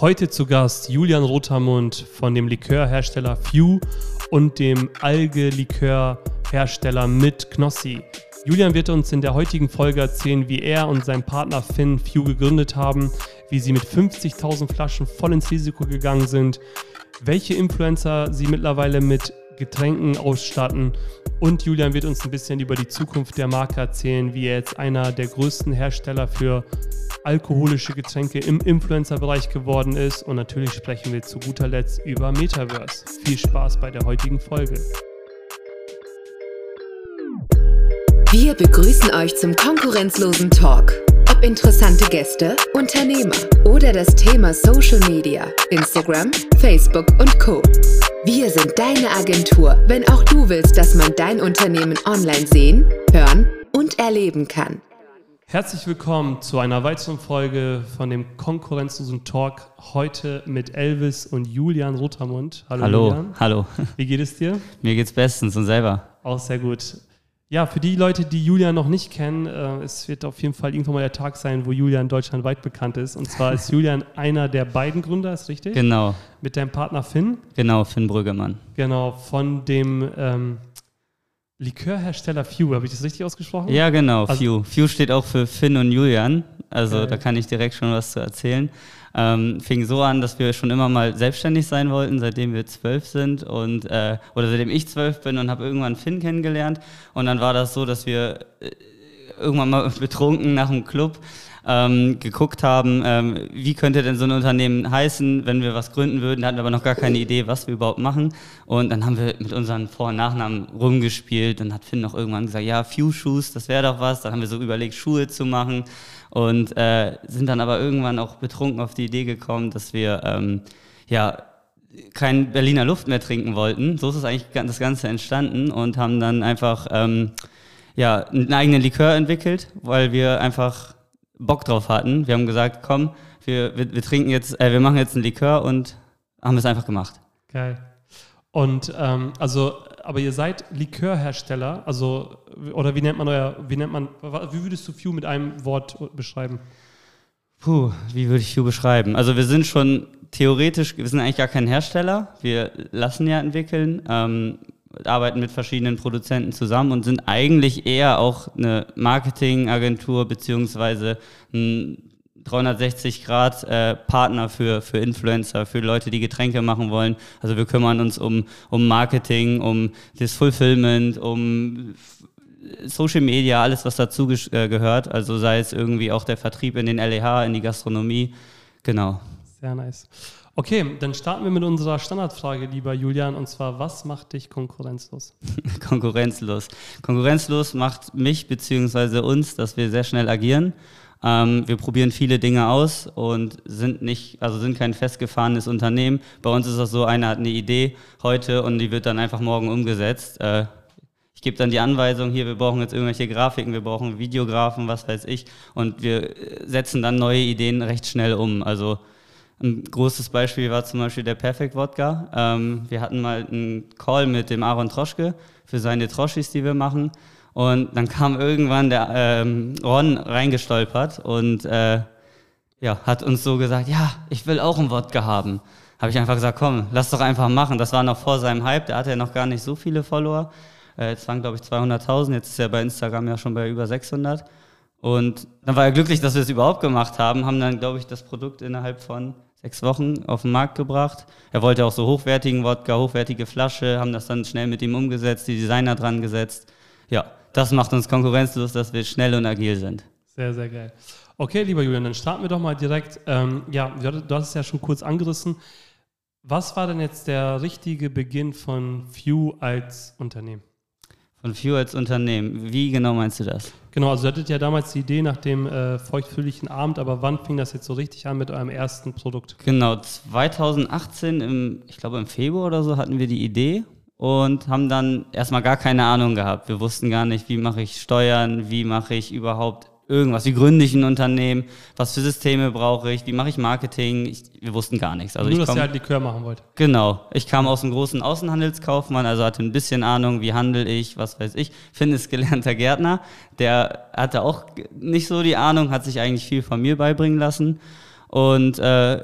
Heute zu Gast Julian Rotermund von dem Likörhersteller Few und dem Alge-Likörhersteller mit Knossi. Julian wird uns in der heutigen Folge erzählen, wie er und sein Partner Finn Few gegründet haben, wie sie mit 50.000 Flaschen voll ins Risiko gegangen sind, welche Influencer sie mittlerweile mit Getränken ausstatten. Und Julian wird uns ein bisschen über die Zukunft der Marke erzählen, wie er jetzt einer der größten Hersteller für alkoholische Getränke im Influencer-Bereich geworden ist. Und natürlich sprechen wir zu guter Letzt über Metaverse. Viel Spaß bei der heutigen Folge. Wir begrüßen euch zum konkurrenzlosen Talk. Ob interessante Gäste, Unternehmer oder das Thema Social Media, Instagram, Facebook und Co. Wir sind deine Agentur, wenn auch du willst, dass man dein Unternehmen online sehen, hören und erleben kann. Herzlich willkommen zu einer weiteren Folge von dem konkurrenzlosen Talk. Heute mit Elvis und Julian Rotermund. Hallo, hallo Julian. Hallo. Wie geht es dir? Mir geht's bestens und selber. Auch sehr gut. Ja, für die Leute, die Julian noch nicht kennen, äh, es wird auf jeden Fall irgendwann mal der Tag sein, wo Julian deutschlandweit bekannt ist. Und zwar ist Julian einer der beiden Gründer, ist richtig? Genau. Mit deinem Partner Finn. Genau, Finn Brüggemann. Genau, von dem ähm, Likörhersteller Few, habe ich das richtig ausgesprochen? Ja, genau, also, Few. Few steht auch für Finn und Julian. Also äh, da kann ich direkt schon was zu erzählen. Ähm, fing so an, dass wir schon immer mal selbstständig sein wollten, seitdem wir zwölf sind und äh, oder seitdem ich zwölf bin und habe irgendwann Finn kennengelernt. Und dann war das so, dass wir äh, irgendwann mal betrunken nach dem Club ähm, geguckt haben, ähm, wie könnte denn so ein Unternehmen heißen, wenn wir was gründen würden, hatten aber noch gar keine Idee, was wir überhaupt machen. Und dann haben wir mit unseren Vor- und Nachnamen rumgespielt und hat Finn noch irgendwann gesagt, ja, Few Shoes, das wäre doch was. Dann haben wir so überlegt, Schuhe zu machen und äh, sind dann aber irgendwann auch betrunken auf die Idee gekommen, dass wir ähm, ja kein Berliner Luft mehr trinken wollten. So ist es eigentlich das Ganze entstanden und haben dann einfach ähm, ja, einen eigenen Likör entwickelt, weil wir einfach Bock drauf hatten. Wir haben gesagt, komm, wir, wir, wir trinken jetzt, äh, wir machen jetzt einen Likör und haben es einfach gemacht. Geil. Und ähm, also, aber ihr seid Likörhersteller, also oder wie nennt man euer, wie nennt man, wie würdest du Few mit einem Wort beschreiben? Puh, wie würde ich Few beschreiben? Also wir sind schon theoretisch, wir sind eigentlich gar kein Hersteller, wir lassen ja entwickeln, ähm, arbeiten mit verschiedenen Produzenten zusammen und sind eigentlich eher auch eine Marketingagentur beziehungsweise ein 360 Grad äh, Partner für, für Influencer, für Leute, die Getränke machen wollen. Also wir kümmern uns um, um Marketing, um das Fulfillment, um Social Media, alles, was dazu äh, gehört. Also sei es irgendwie auch der Vertrieb in den LEH, in die Gastronomie. Genau. Sehr nice. Okay, dann starten wir mit unserer Standardfrage, lieber Julian, und zwar, was macht dich konkurrenzlos? konkurrenzlos. Konkurrenzlos macht mich bzw. uns, dass wir sehr schnell agieren ähm, wir probieren viele Dinge aus und sind nicht, also sind kein festgefahrenes Unternehmen. Bei uns ist das so, einer hat eine Idee heute und die wird dann einfach morgen umgesetzt. Äh, ich gebe dann die Anweisung, hier, wir brauchen jetzt irgendwelche Grafiken, wir brauchen Videografen, was weiß ich. Und wir setzen dann neue Ideen recht schnell um. Also ein großes Beispiel war zum Beispiel der Perfect Wodka. Ähm, wir hatten mal einen Call mit dem Aaron Troschke für seine Troschis, die wir machen. Und dann kam irgendwann der ähm, Ron reingestolpert und äh, ja, hat uns so gesagt, ja, ich will auch einen Wodka haben. Habe ich einfach gesagt, komm, lass doch einfach machen. Das war noch vor seinem Hype, da hatte er noch gar nicht so viele Follower. Äh, jetzt waren, glaube ich, 200.000, jetzt ist er bei Instagram ja schon bei über 600. Und dann war er glücklich, dass wir es überhaupt gemacht haben, haben dann, glaube ich, das Produkt innerhalb von sechs Wochen auf den Markt gebracht. Er wollte auch so hochwertigen Wodka, hochwertige Flasche, haben das dann schnell mit ihm umgesetzt, die Designer dran gesetzt. Ja, das macht uns konkurrenzlos, dass wir schnell und agil sind. Sehr, sehr geil. Okay, lieber Julian, dann starten wir doch mal direkt. Ähm, ja, du hast es ja schon kurz angerissen. Was war denn jetzt der richtige Beginn von Few als Unternehmen? Von Few als Unternehmen. Wie genau meinst du das? Genau, also ihr hattet ja damals die Idee nach dem äh, feuchtfröhlichen Abend, aber wann fing das jetzt so richtig an mit eurem ersten Produkt? Genau, 2018, im, ich glaube im Februar oder so, hatten wir die Idee und haben dann erstmal gar keine Ahnung gehabt. Wir wussten gar nicht, wie mache ich Steuern, wie mache ich überhaupt irgendwas, wie gründe ich ein Unternehmen, was für Systeme brauche ich, wie mache ich Marketing. Ich, wir wussten gar nichts. Also Nur, ich dass ihr halt Likör machen wollt. Genau. Ich kam aus einem großen Außenhandelskaufmann, also hatte ein bisschen Ahnung, wie handel ich, was weiß ich. Finn ist gelernter Gärtner, der hatte auch nicht so die Ahnung, hat sich eigentlich viel von mir beibringen lassen. Und äh,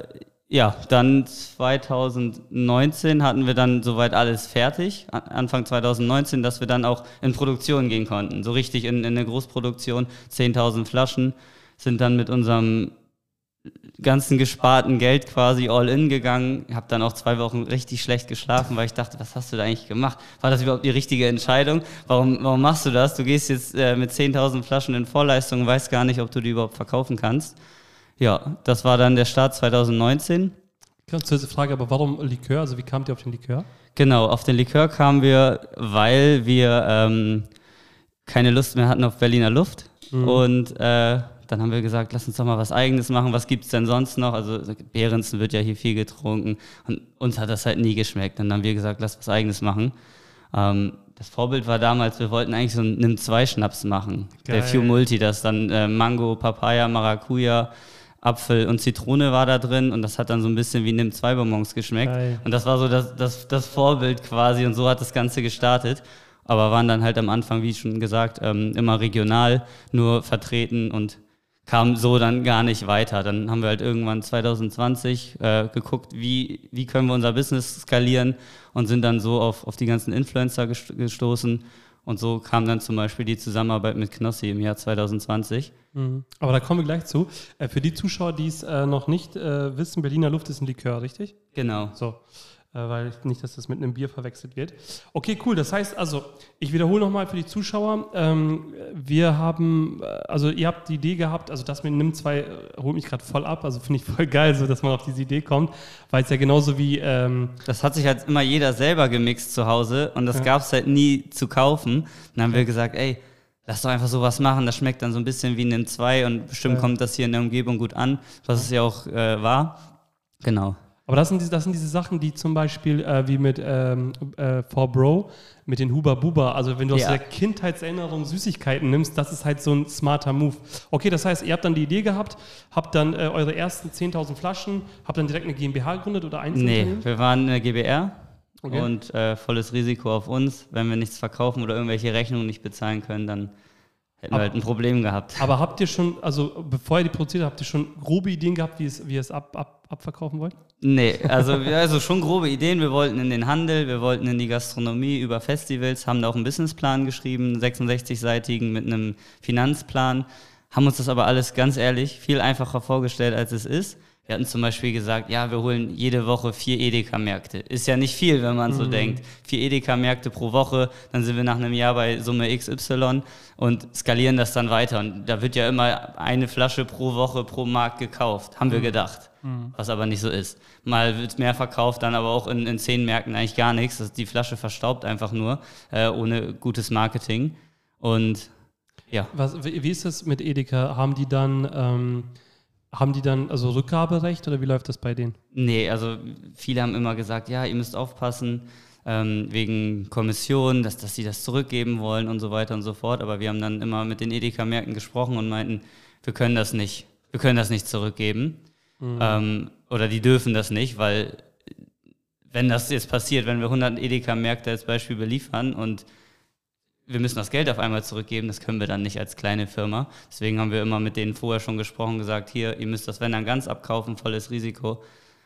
ja, dann 2019 hatten wir dann soweit alles fertig, Anfang 2019, dass wir dann auch in Produktion gehen konnten. So richtig in, in eine Großproduktion, 10.000 Flaschen, sind dann mit unserem ganzen gesparten Geld quasi all in gegangen. Habe dann auch zwei Wochen richtig schlecht geschlafen, weil ich dachte, was hast du da eigentlich gemacht? War das überhaupt die richtige Entscheidung? Warum, warum machst du das? Du gehst jetzt äh, mit 10.000 Flaschen in Vorleistung und weißt gar nicht, ob du die überhaupt verkaufen kannst. Ja, das war dann der Start 2019. Ganz kurze Frage, aber warum Likör? Also wie kamt ihr auf den Likör? Genau, auf den Likör kamen wir, weil wir ähm, keine Lust mehr hatten auf Berliner Luft. Mhm. Und äh, dann haben wir gesagt, lass uns doch mal was Eigenes machen. Was gibt es denn sonst noch? Also Behrensen wird ja hier viel getrunken und uns hat das halt nie geschmeckt. Dann haben wir gesagt, lass was Eigenes machen. Ähm, das Vorbild war damals, wir wollten eigentlich so einen Nimm-2-Schnaps machen. Geil. Der Few Multi, das dann äh, Mango, Papaya, Maracuja, Apfel und Zitrone war da drin und das hat dann so ein bisschen wie Nimm 2 Bonbons geschmeckt. Geil. Und das war so das, das, das Vorbild quasi und so hat das Ganze gestartet. Aber waren dann halt am Anfang, wie schon gesagt, ähm, immer regional nur vertreten und kam so dann gar nicht weiter. Dann haben wir halt irgendwann 2020 äh, geguckt, wie, wie können wir unser Business skalieren und sind dann so auf, auf die ganzen Influencer gestoßen. Und so kam dann zum Beispiel die Zusammenarbeit mit Knossi im Jahr 2020. Mhm. Aber da kommen wir gleich zu. Äh, für die Zuschauer, die es äh, noch nicht äh, wissen, Berliner Luft ist ein Likör, richtig? Genau. So. Äh, weil nicht, dass das mit einem Bier verwechselt wird. Okay, cool. Das heißt also, ich wiederhole nochmal für die Zuschauer. Ähm, wir haben, äh, also ihr habt die Idee gehabt, also das mit NIM 2 äh, holt mich gerade voll ab. Also finde ich voll geil, so dass man auf diese Idee kommt, weil es ja genauso wie. Ähm das hat sich halt immer jeder selber gemixt zu Hause und das ja. gab es halt nie zu kaufen. Dann haben wir gesagt, ey, lass doch einfach sowas machen, das schmeckt dann so ein bisschen wie NIM 2 und bestimmt ja. kommt das hier in der Umgebung gut an, was es ja auch äh, war. Genau. Aber das sind, diese, das sind diese Sachen, die zum Beispiel äh, wie mit ähm, äh, For Bro, mit den Huba Buba, also wenn du ja. aus der Kindheitserinnerung Süßigkeiten nimmst, das ist halt so ein smarter Move. Okay, das heißt, ihr habt dann die Idee gehabt, habt dann äh, eure ersten 10.000 Flaschen, habt dann direkt eine GmbH gegründet oder eins? Nee, wir waren eine GBR okay. und äh, volles Risiko auf uns. Wenn wir nichts verkaufen oder irgendwelche Rechnungen nicht bezahlen können, dann hätten aber, wir halt ein Problem gehabt. Aber habt ihr schon, also bevor ihr die produziert habt, habt ihr schon grobe Ideen gehabt, wie, es, wie ihr es ab, ab, abverkaufen wollt? Nee, also, also schon grobe Ideen. Wir wollten in den Handel, wir wollten in die Gastronomie über Festivals, haben da auch einen Businessplan geschrieben, 66-seitigen mit einem Finanzplan, haben uns das aber alles ganz ehrlich viel einfacher vorgestellt, als es ist. Wir hatten zum Beispiel gesagt, ja, wir holen jede Woche vier Edeka-Märkte. Ist ja nicht viel, wenn man mhm. so denkt. Vier Edeka-Märkte pro Woche, dann sind wir nach einem Jahr bei Summe XY und skalieren das dann weiter. Und da wird ja immer eine Flasche pro Woche pro Markt gekauft, haben wir mhm. gedacht. Mhm. Was aber nicht so ist. Mal wird mehr verkauft, dann aber auch in, in zehn Märkten eigentlich gar nichts. Das, die Flasche verstaubt einfach nur, äh, ohne gutes Marketing. Und ja. Was, wie ist das mit Edeka? Haben die dann. Ähm haben die dann also Rückgaberecht oder wie läuft das bei denen? Nee, also viele haben immer gesagt, ja, ihr müsst aufpassen ähm, wegen Kommission, dass, dass sie das zurückgeben wollen und so weiter und so fort. Aber wir haben dann immer mit den Edeka-Märkten gesprochen und meinten, wir können das nicht, wir können das nicht zurückgeben. Mhm. Ähm, oder die dürfen das nicht, weil wenn das jetzt passiert, wenn wir 100 Edeka-Märkte als Beispiel beliefern und wir müssen das Geld auf einmal zurückgeben, das können wir dann nicht als kleine Firma. Deswegen haben wir immer mit denen vorher schon gesprochen, gesagt, hier, ihr müsst das wenn dann ganz abkaufen, volles Risiko.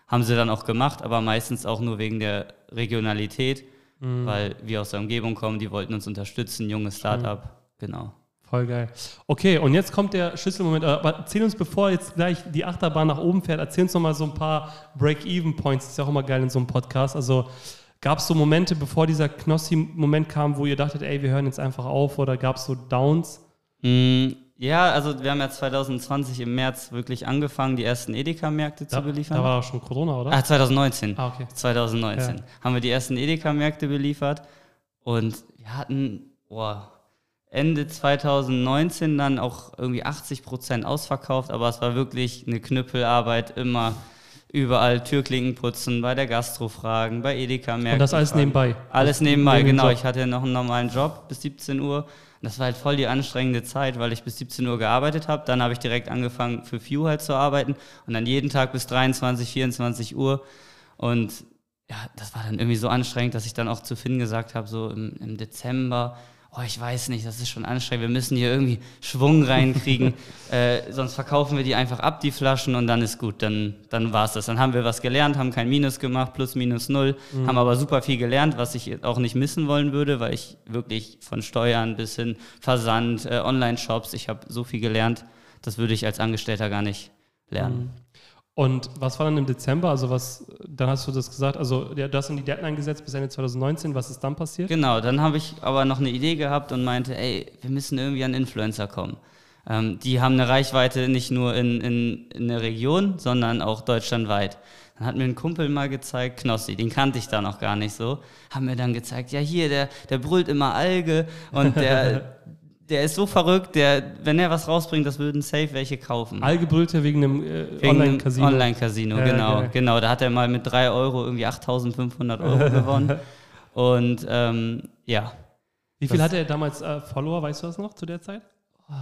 Haben sie dann auch gemacht, aber meistens auch nur wegen der Regionalität, mhm. weil wir aus der Umgebung kommen, die wollten uns unterstützen, junges Startup, mhm. genau. Voll geil. Okay, und jetzt kommt der Schlüsselmoment. Aber erzähl uns, bevor jetzt gleich die Achterbahn nach oben fährt, erzähl uns noch mal so ein paar Break-Even-Points. Das ist ja auch immer geil in so einem Podcast. Also Gab es so Momente, bevor dieser Knossi-Moment kam, wo ihr dachtet, ey, wir hören jetzt einfach auf oder gab es so Downs? Mm, ja, also wir haben ja 2020 im März wirklich angefangen, die ersten Edeka-Märkte zu beliefern. Da war auch schon Corona, oder? Ah, 2019. Ah, okay. 2019 ja. haben wir die ersten Edeka-Märkte beliefert und wir hatten, boah, Ende 2019 dann auch irgendwie 80 Prozent ausverkauft, aber es war wirklich eine Knüppelarbeit immer überall Türklinken putzen, bei der Gastro fragen, bei Edeka merken. Und das alles fragen. nebenbei? Alles nebenbei, genau. Job. Ich hatte noch einen normalen Job bis 17 Uhr. Und das war halt voll die anstrengende Zeit, weil ich bis 17 Uhr gearbeitet habe. Dann habe ich direkt angefangen für View halt zu arbeiten und dann jeden Tag bis 23, 24 Uhr. Und ja, das war dann irgendwie so anstrengend, dass ich dann auch zu Finn gesagt habe, so im, im Dezember, oh, ich weiß nicht, das ist schon anstrengend, wir müssen hier irgendwie Schwung reinkriegen, äh, sonst verkaufen wir die einfach ab, die Flaschen, und dann ist gut, dann, dann war es das. Dann haben wir was gelernt, haben kein Minus gemacht, plus minus null, mhm. haben aber super viel gelernt, was ich auch nicht missen wollen würde, weil ich wirklich von Steuern bis hin Versand, äh, Online-Shops, ich habe so viel gelernt, das würde ich als Angestellter gar nicht lernen. Mhm. Und was war dann im Dezember? Also was, dann hast du das gesagt, also du hast in die Deadline gesetzt bis Ende 2019, was ist dann passiert? Genau, dann habe ich aber noch eine Idee gehabt und meinte, ey, wir müssen irgendwie an Influencer kommen. Ähm, die haben eine Reichweite nicht nur in, in, in der Region, sondern auch deutschlandweit. Dann hat mir ein Kumpel mal gezeigt, Knossi, den kannte ich da noch gar nicht so, haben mir dann gezeigt, ja hier, der, der brüllt immer Alge und der, der ist so verrückt, der, wenn er was rausbringt, das würden safe welche kaufen. Allgebrüllte wegen einem äh, Online-Casino. Online-Casino, ja, genau, okay. genau. Da hat er mal mit 3 Euro irgendwie 8500 Euro gewonnen. Und ähm, ja. Wie viel hatte er damals äh, Follower, weißt du das noch zu der Zeit? Oh,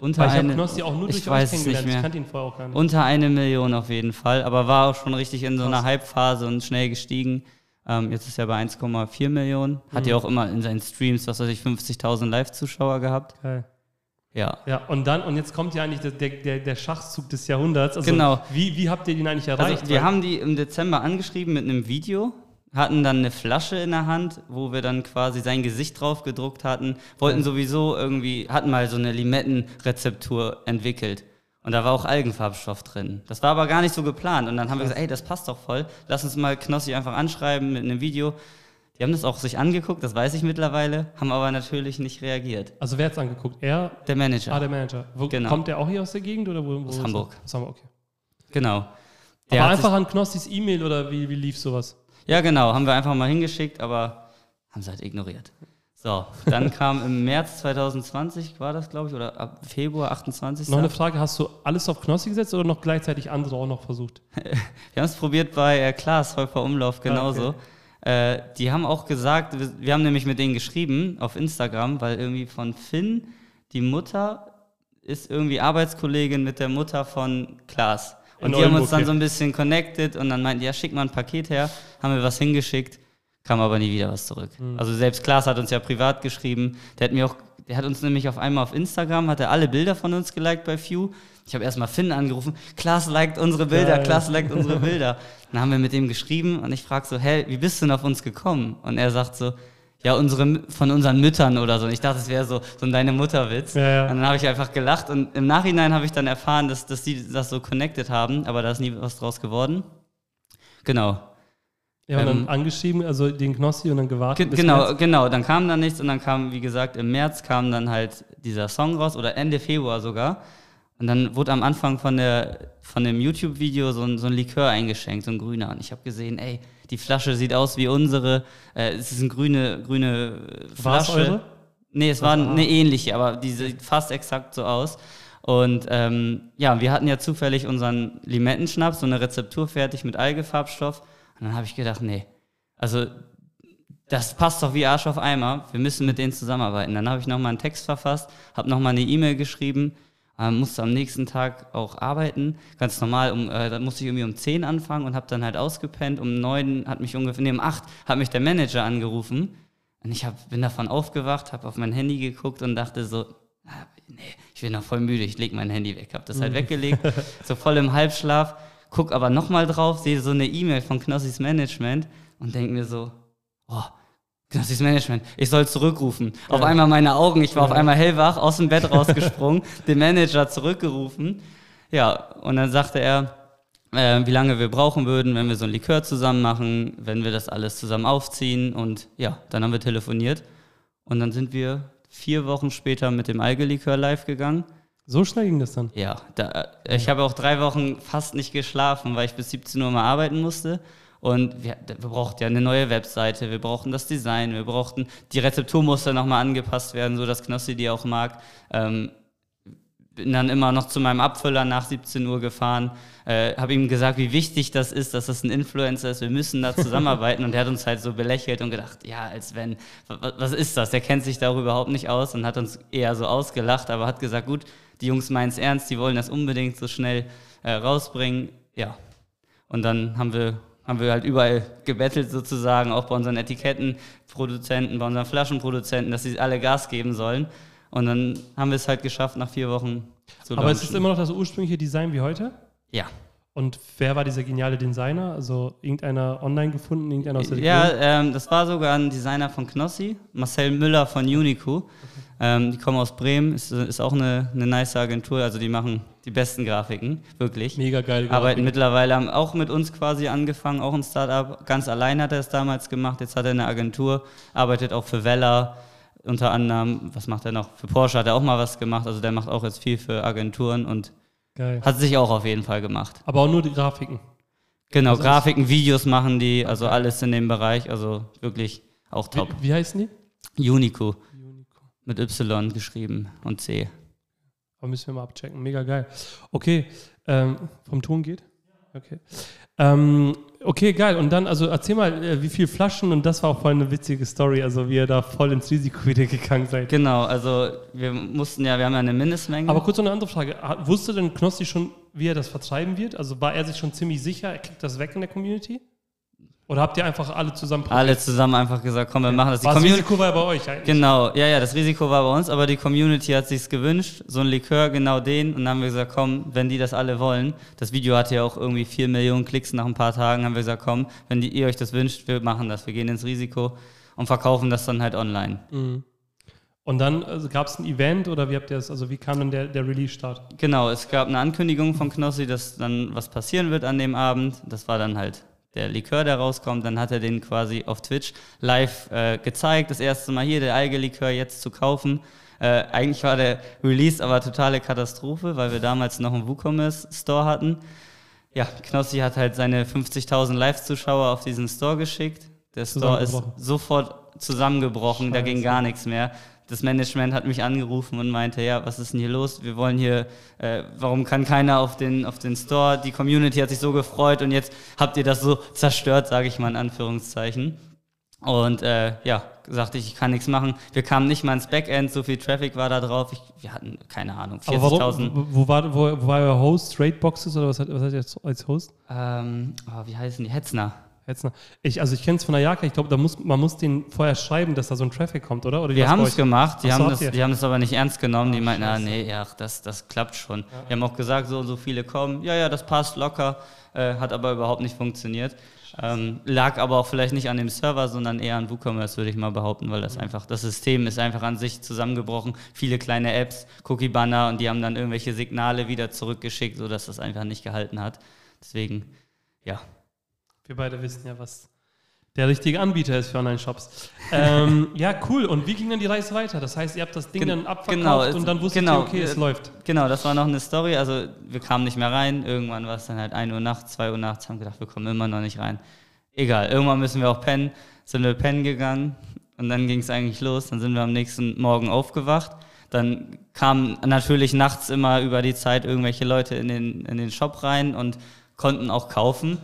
unter ich eine, Knossi auch nur durch ich weiß es nicht mehr. Ich kannte ihn vorher auch gar nicht. Unter eine Million auf jeden Fall, aber war auch schon richtig in so einer Hype-Phase und schnell gestiegen. Ähm, jetzt ist er bei 1,4 Millionen. Hat mhm. ja auch immer in seinen Streams, was weiß ich, 50.000 Live-Zuschauer gehabt. Geil. Ja. Ja, und dann, und jetzt kommt ja eigentlich der, der, der Schachzug des Jahrhunderts. Also genau. Wie, wie habt ihr den eigentlich erreicht? Also wir haben die im Dezember angeschrieben mit einem Video, hatten dann eine Flasche in der Hand, wo wir dann quasi sein Gesicht drauf gedruckt hatten, wollten sowieso irgendwie, hatten mal so eine Limettenrezeptur entwickelt. Und da war auch Algenfarbstoff drin. Das war aber gar nicht so geplant. Und dann haben wir gesagt, ey, das passt doch voll. Lass uns mal Knossi einfach anschreiben mit einem Video. Die haben das auch sich angeguckt, das weiß ich mittlerweile, haben aber natürlich nicht reagiert. Also wer hat's angeguckt? Er? Der Manager. Ah, der Manager. Wo, genau. Kommt der auch hier aus der Gegend oder wo? wo aus Hamburg. Aus Hamburg, okay. Genau. Der aber einfach an Knossis E-Mail oder wie, wie lief sowas? Ja, genau. Haben wir einfach mal hingeschickt, aber haben sie halt ignoriert. So, dann kam im März 2020, war das, glaube ich, oder ab Februar 28. Noch eine Frage, hast du alles auf Knossi gesetzt oder noch gleichzeitig andere auch noch versucht? wir haben es probiert bei äh, Klaas, Häufer Umlauf, genauso. Ah, okay. äh, die haben auch gesagt, wir, wir, haben nämlich mit denen geschrieben auf Instagram, weil irgendwie von Finn, die Mutter ist irgendwie Arbeitskollegin mit der Mutter von Klaas. Und In die haben uns dann so ein bisschen connected und dann meinten, ja, schick mal ein Paket her, haben wir was hingeschickt kam aber nie wieder was zurück. Mhm. Also selbst Klaas hat uns ja privat geschrieben. Der hat mir auch, der hat uns nämlich auf einmal auf Instagram, hat er alle Bilder von uns geliked bei Few. Ich habe erstmal Finn angerufen, Klaas liked unsere Bilder, ja, Klaas liked unsere Bilder. Dann haben wir mit dem geschrieben und ich frage so, hey, wie bist du denn auf uns gekommen? Und er sagt so, ja, unsere, von unseren Müttern oder so. Und ich dachte, es wäre so, so ein Deine Mutterwitz. Ja, ja. Und dann habe ich einfach gelacht und im Nachhinein habe ich dann erfahren, dass, dass die das so connected haben, aber da ist nie was draus geworden. Genau. Ja, und ähm, dann angeschrieben, also den Knossi und dann gewartet. Genau, März. genau. Dann kam dann nichts und dann kam, wie gesagt, im März kam dann halt dieser Song raus oder Ende Februar sogar. Und dann wurde am Anfang von, der, von dem YouTube-Video so ein, so ein Likör eingeschenkt, so ein grüner. Und ich habe gesehen, ey, die Flasche sieht aus wie unsere. Äh, es ist eine grüne, grüne Flasche. War es eure? Nee, es war eine ähnliche, aber die sieht fast exakt so aus. Und ähm, ja, wir hatten ja zufällig unseren Limettenschnaps, so eine Rezeptur fertig mit Algefarbstoff. Und dann habe ich gedacht, nee, also das passt doch wie Arsch auf Eimer. Wir müssen mit denen zusammenarbeiten. Dann habe ich nochmal einen Text verfasst, habe nochmal eine E-Mail geschrieben, äh, musste am nächsten Tag auch arbeiten. Ganz normal, um, äh, da musste ich irgendwie um 10 anfangen und habe dann halt ausgepennt. Um 9 hat mich ungefähr, nee, um 8 hat mich der Manager angerufen. Und ich hab, bin davon aufgewacht, habe auf mein Handy geguckt und dachte so, ah, nee, ich bin noch voll müde, ich lege mein Handy weg. Habe das halt mhm. weggelegt, so voll im Halbschlaf guck aber nochmal drauf, sehe so eine E-Mail von Knossis Management und denke mir so, oh, Knossis Management, ich soll zurückrufen. Ja. Auf einmal meine Augen, ich war ja. auf einmal hellwach, aus dem Bett rausgesprungen, den Manager zurückgerufen. Ja, und dann sagte er, äh, wie lange wir brauchen würden, wenn wir so ein Likör zusammen machen, wenn wir das alles zusammen aufziehen. Und ja, dann haben wir telefoniert. Und dann sind wir vier Wochen später mit dem Algelikör live gegangen. So schnell ging das dann? Ja, da, ich habe auch drei Wochen fast nicht geschlafen, weil ich bis 17 Uhr mal arbeiten musste. Und wir, wir brauchten ja eine neue Webseite, wir brauchten das Design, wir brauchten, die Rezeptur musste nochmal angepasst werden, so dass Knossi die auch mag. Ähm, bin dann immer noch zu meinem Abfüller nach 17 Uhr gefahren, äh, habe ihm gesagt, wie wichtig das ist, dass das ein Influencer ist, wir müssen da zusammenarbeiten und er hat uns halt so belächelt und gedacht, ja, als wenn, was ist das? Der kennt sich darüber überhaupt nicht aus und hat uns eher so ausgelacht, aber hat gesagt, gut, die Jungs meinen es ernst, die wollen das unbedingt so schnell äh, rausbringen. Ja. Und dann haben wir haben wir halt überall gebettelt sozusagen, auch bei unseren Etikettenproduzenten, bei unseren Flaschenproduzenten, dass sie alle Gas geben sollen. Und dann haben wir es halt geschafft, nach vier Wochen zu Aber launchen. es ist immer noch das ursprüngliche Design wie heute? Ja. Und wer war dieser geniale Designer? Also irgendeiner online gefunden, irgendeiner aus der Region? Ja, ähm, das war sogar ein Designer von Knossi, Marcel Müller von Unico. Okay. Ähm, die kommen aus Bremen, ist, ist auch eine, eine nice Agentur, also die machen die besten Grafiken, wirklich. Mega geil. Arbeiten mittlerweile, haben auch mit uns quasi angefangen, auch ein Startup. Ganz allein hat er es damals gemacht, jetzt hat er eine Agentur, arbeitet auch für Vella unter anderem. Was macht er noch? Für Porsche hat er auch mal was gemacht, also der macht auch jetzt viel für Agenturen und Geil. Hat sich auch auf jeden Fall gemacht. Aber auch nur die Grafiken. Genau, also Grafiken, Videos machen die, also okay. alles in dem Bereich, also wirklich auch top. Wie, wie heißen die? Unico. Unico. Mit Y geschrieben und C. Aber müssen wir mal abchecken. Mega geil. Okay, ähm, vom Ton geht? Okay. Ähm, okay, geil. Und dann, also erzähl mal, äh, wie viele Flaschen und das war auch voll eine witzige Story, also wie ihr da voll ins Risiko wieder gegangen seid. Genau, also wir mussten ja, wir haben ja eine Mindestmenge. Aber kurz noch eine andere Frage. Wusste denn Knossi schon, wie er das vertreiben wird? Also war er sich schon ziemlich sicher, er kriegt das weg in der Community? Oder habt ihr einfach alle zusammen probiert? Alle zusammen einfach gesagt, komm, wir machen das. Die das Risiko war bei euch eigentlich. Genau, ja, ja, das Risiko war bei uns, aber die Community hat sich's gewünscht, so ein Likör, genau den. Und dann haben wir gesagt, komm, wenn die das alle wollen, das Video hatte ja auch irgendwie vier Millionen Klicks nach ein paar Tagen, haben wir gesagt, komm, wenn die, ihr euch das wünscht, wir machen das. Wir gehen ins Risiko und verkaufen das dann halt online. Mhm. Und dann also gab es ein Event oder wie habt ihr das, also wie kam dann der, der Release-Start? Genau, es gab eine Ankündigung von Knossi, dass dann was passieren wird an dem Abend. Das war dann halt der Likör, der rauskommt, dann hat er den quasi auf Twitch live äh, gezeigt. Das erste Mal hier, der Eigelikör jetzt zu kaufen. Äh, eigentlich war der Release aber totale Katastrophe, weil wir damals noch einen WooCommerce-Store hatten. Ja, Knossi hat halt seine 50.000 Live-Zuschauer auf diesen Store geschickt. Der Store ist sofort zusammengebrochen, Scheiße. da ging gar nichts mehr das Management hat mich angerufen und meinte, ja, was ist denn hier los? Wir wollen hier, äh, warum kann keiner auf den, auf den Store? Die Community hat sich so gefreut und jetzt habt ihr das so zerstört, sage ich mal in Anführungszeichen. Und äh, ja, sagte ich, ich kann nichts machen. Wir kamen nicht mal ins Backend, so viel Traffic war da drauf. Ich, wir hatten, keine Ahnung, 40.000. Wo war, wo, wo war euer Host? Raidboxes oder was hat, was hat ihr als Host? Ähm, oh, wie heißen die? Hetzner. Hetzner. Ich, also ich kenne es von der Jaka, ich glaube, da muss, man muss den vorher schreiben, dass da so ein Traffic kommt, oder? oder wir haben es gemacht, die, haben das, die haben das aber nicht ernst genommen, die meinten, ah, nee, ja, das, das klappt schon. Ja. Die haben auch gesagt, so und so viele kommen, ja, ja, das passt locker, äh, hat aber überhaupt nicht funktioniert. Ähm, lag aber auch vielleicht nicht an dem Server, sondern eher an WooCommerce, würde ich mal behaupten, weil das mhm. einfach, das System ist einfach an sich zusammengebrochen. Viele kleine Apps, Cookie-Banner und die haben dann irgendwelche Signale wieder zurückgeschickt, sodass das einfach nicht gehalten hat. Deswegen, ja, wir beide wissen ja, was der richtige Anbieter ist für Online-Shops. ähm, ja, cool. Und wie ging dann die Reise weiter? Das heißt, ihr habt das Ding Gen dann abverkauft genau, und dann wusstet genau, ihr, okay, es läuft. Genau, das war noch eine Story. Also wir kamen nicht mehr rein. Irgendwann war es dann halt 1 Uhr nachts, 2 Uhr nachts, haben gedacht, wir kommen immer noch nicht rein. Egal, irgendwann müssen wir auch pennen. Sind wir pennen gegangen und dann ging es eigentlich los. Dann sind wir am nächsten Morgen aufgewacht. Dann kamen natürlich nachts immer über die Zeit irgendwelche Leute in den, in den Shop rein und konnten auch kaufen.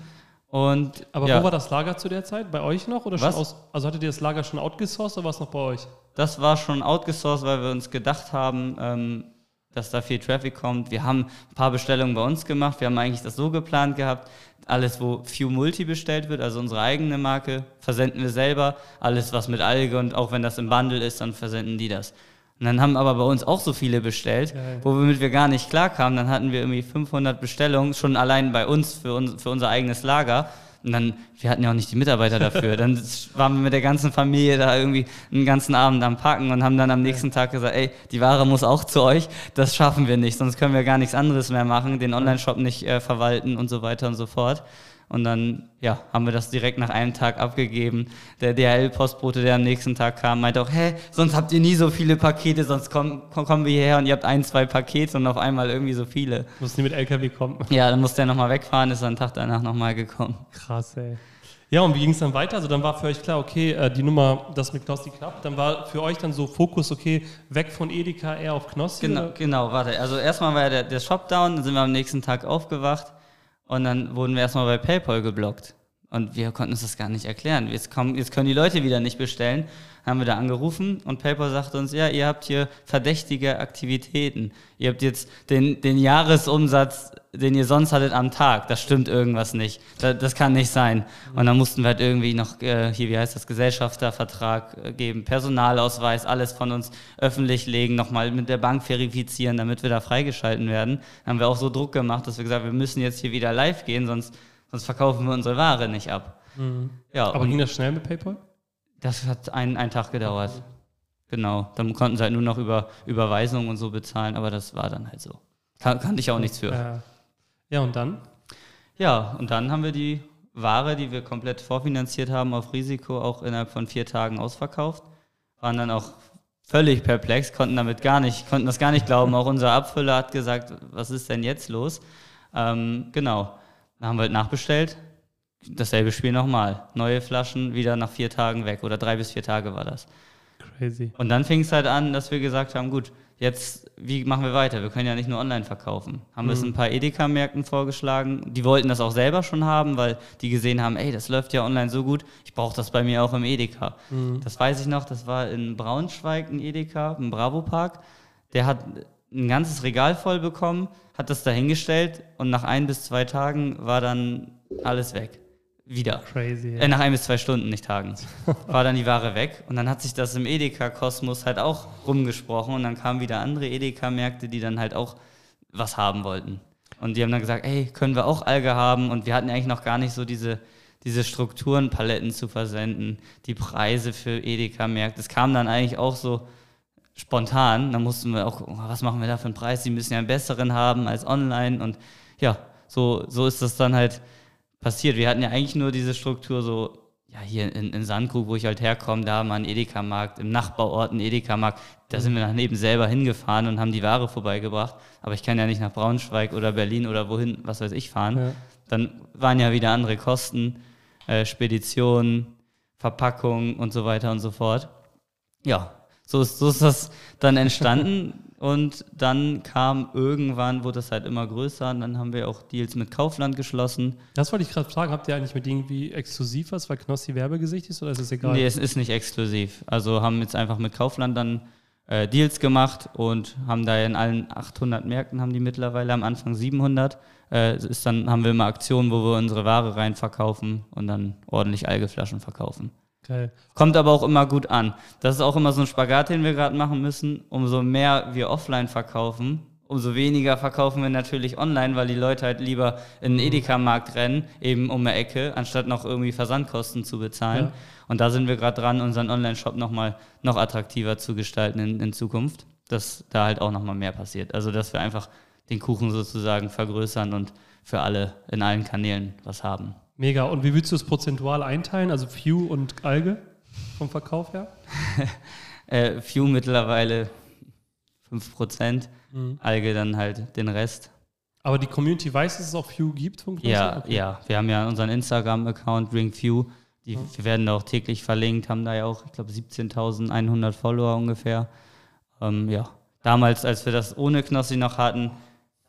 Und, Aber ja. wo war das Lager zu der Zeit? Bei euch noch? Oder schon aus, also hattet ihr das Lager schon outgesourced oder war es noch bei euch? Das war schon outgesourced, weil wir uns gedacht haben, ähm, dass da viel Traffic kommt. Wir haben ein paar Bestellungen bei uns gemacht. Wir haben eigentlich das so geplant gehabt. Alles, wo Few Multi bestellt wird, also unsere eigene Marke, versenden wir selber. Alles, was mit Alge und auch wenn das im Bundle ist, dann versenden die das. Und dann haben aber bei uns auch so viele bestellt, Geil. womit wir gar nicht klarkamen. Dann hatten wir irgendwie 500 Bestellungen, schon allein bei uns für, uns, für unser eigenes Lager. Und dann, wir hatten ja auch nicht die Mitarbeiter dafür. dann waren wir mit der ganzen Familie da irgendwie einen ganzen Abend am Packen und haben dann am nächsten Tag gesagt, ey, die Ware muss auch zu euch. Das schaffen wir nicht, sonst können wir gar nichts anderes mehr machen, den Online-Shop nicht äh, verwalten und so weiter und so fort. Und dann ja, haben wir das direkt nach einem Tag abgegeben. Der DHL-Postbote, der am nächsten Tag kam, meinte auch, hä, sonst habt ihr nie so viele Pakete, sonst kommen, kommen wir hierher und ihr habt ein, zwei Pakete und auf einmal irgendwie so viele. Mussten die mit LKW kommen? Ja, dann musste er nochmal wegfahren, ist dann einen Tag danach nochmal gekommen. Krass, ey. Ja, und wie ging es dann weiter? Also dann war für euch klar, okay, äh, die Nummer, das mit Knossi klappt. Dann war für euch dann so Fokus, okay, weg von Edeka, eher auf Knossi? Genau, genau warte. Also erstmal war ja der, der Shop down, dann sind wir am nächsten Tag aufgewacht und dann wurden wir erstmal bei PayPal geblockt. Und wir konnten uns das gar nicht erklären. Jetzt, kommen, jetzt können die Leute wieder nicht bestellen. Haben wir da angerufen und PayPal sagt uns, ja, ihr habt hier verdächtige Aktivitäten. Ihr habt jetzt den, den Jahresumsatz, den ihr sonst hattet am Tag. Das stimmt irgendwas nicht. Das, das kann nicht sein. Und dann mussten wir halt irgendwie noch, äh, hier, wie heißt das, Gesellschaftervertrag äh, geben, Personalausweis, alles von uns öffentlich legen, nochmal mit der Bank verifizieren, damit wir da freigeschalten werden. Dann haben wir auch so Druck gemacht, dass wir gesagt haben, wir müssen jetzt hier wieder live gehen, sonst sonst verkaufen wir unsere Ware nicht ab. Mhm. Ja, Aber ging das schnell mit PayPal? Das hat einen, einen Tag gedauert. Okay. Genau. Dann konnten sie halt nur noch über Überweisungen und so bezahlen, aber das war dann halt so. Kann, kannte ich auch nichts für. Ja. ja, und dann? Ja, und dann haben wir die Ware, die wir komplett vorfinanziert haben, auf Risiko auch innerhalb von vier Tagen ausverkauft. Waren dann auch völlig perplex, konnten damit gar nicht, konnten das gar nicht glauben. Auch unser Abfüller hat gesagt, was ist denn jetzt los? Ähm, genau. Dann haben wir halt nachbestellt. Dasselbe Spiel nochmal. Neue Flaschen wieder nach vier Tagen weg. Oder drei bis vier Tage war das. Crazy. Und dann fing es halt an, dass wir gesagt haben, gut, jetzt, wie machen wir weiter? Wir können ja nicht nur online verkaufen. Haben wir es mhm. ein paar Edeka-Märkten vorgeschlagen. Die wollten das auch selber schon haben, weil die gesehen haben, ey, das läuft ja online so gut, ich brauche das bei mir auch im Edeka. Mhm. Das weiß ich noch, das war in Braunschweig ein Edeka, im Bravo Park. Der hat ein ganzes Regal voll bekommen, hat das dahingestellt und nach ein bis zwei Tagen war dann alles weg. Wieder. Crazy. Ja. Äh, nach ein bis zwei Stunden, nicht Tagen. war dann die Ware weg und dann hat sich das im Edeka-Kosmos halt auch rumgesprochen und dann kamen wieder andere Edeka-Märkte, die dann halt auch was haben wollten. Und die haben dann gesagt, ey, können wir auch Alge haben? Und wir hatten eigentlich noch gar nicht so diese, diese Strukturen, Paletten zu versenden, die Preise für Edeka-Märkte. Es kam dann eigentlich auch so, spontan. Dann mussten wir auch, oh, was machen wir da für einen Preis? Die müssen ja einen besseren haben als online. Und ja, so, so ist das dann halt passiert. Wir hatten ja eigentlich nur diese Struktur so, ja, hier in, in Sandkrug, wo ich halt herkomme, da haben wir einen Edeka-Markt, im Nachbarort einen Edeka-Markt. Da sind wir daneben selber hingefahren und haben die Ware vorbeigebracht. Aber ich kann ja nicht nach Braunschweig oder Berlin oder wohin, was weiß ich, fahren. Ja. Dann waren ja wieder andere Kosten, äh, Spedition, Verpackung und so weiter und so fort. Ja, so ist, so ist das dann entstanden. und dann kam irgendwann, wurde das halt immer größer. Und dann haben wir auch Deals mit Kaufland geschlossen. Das wollte ich gerade fragen. Habt ihr eigentlich mit irgendwie exklusiv was, weil Knossi Werbegesicht ist oder ist es egal? Nee, es ist nicht exklusiv. Also haben jetzt einfach mit Kaufland dann äh, Deals gemacht und haben da in allen 800 Märkten haben die mittlerweile am Anfang 700. Äh, ist dann haben wir immer Aktionen, wo wir unsere Ware rein verkaufen und dann ordentlich Algeflaschen verkaufen. Geil. Kommt aber auch immer gut an. Das ist auch immer so ein Spagat, den wir gerade machen müssen. Umso mehr wir offline verkaufen, umso weniger verkaufen wir natürlich online, weil die Leute halt lieber in den Edeka-Markt rennen, eben um eine Ecke, anstatt noch irgendwie Versandkosten zu bezahlen. Ja. Und da sind wir gerade dran, unseren Online-Shop nochmal noch attraktiver zu gestalten in, in Zukunft, dass da halt auch nochmal mehr passiert. Also, dass wir einfach den Kuchen sozusagen vergrößern und für alle in allen Kanälen was haben. Mega. Und wie willst du es prozentual einteilen? Also Few und Alge vom Verkauf her? äh, Few mittlerweile 5%, mhm. Alge dann halt den Rest. Aber die Community weiß, dass es auch Few gibt? Ja, okay. ja. Wir haben ja unseren Instagram-Account DrinkFew. Die, mhm. Wir werden da auch täglich verlinkt, haben da ja auch, ich glaube, 17.100 Follower ungefähr. Ähm, ja, damals, als wir das ohne Knossi noch hatten,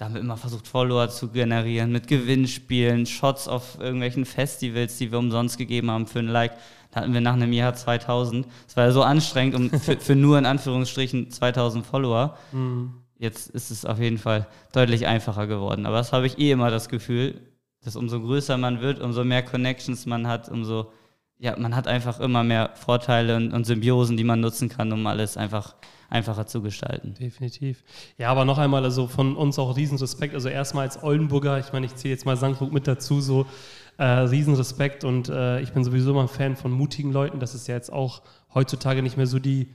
da haben wir immer versucht, Follower zu generieren mit Gewinnspielen, Shots auf irgendwelchen Festivals, die wir umsonst gegeben haben für ein Like. Da hatten wir nach einem Jahr 2000. Es war ja so anstrengend um, für, für, nur in Anführungsstrichen 2000 Follower. Mhm. Jetzt ist es auf jeden Fall deutlich einfacher geworden. Aber das habe ich eh immer das Gefühl, dass umso größer man wird, umso mehr Connections man hat, umso, ja, man hat einfach immer mehr Vorteile und, und Symbiosen, die man nutzen kann, um alles einfach einfacher zu gestalten. Definitiv. Ja, aber noch einmal, also von uns auch Riesenrespekt. Also erstmal als Oldenburger, ich meine, ich zähle jetzt mal Sandkrug mit dazu, so äh, Riesenrespekt und äh, ich bin sowieso immer ein Fan von mutigen Leuten. Das ist ja jetzt auch heutzutage nicht mehr so die,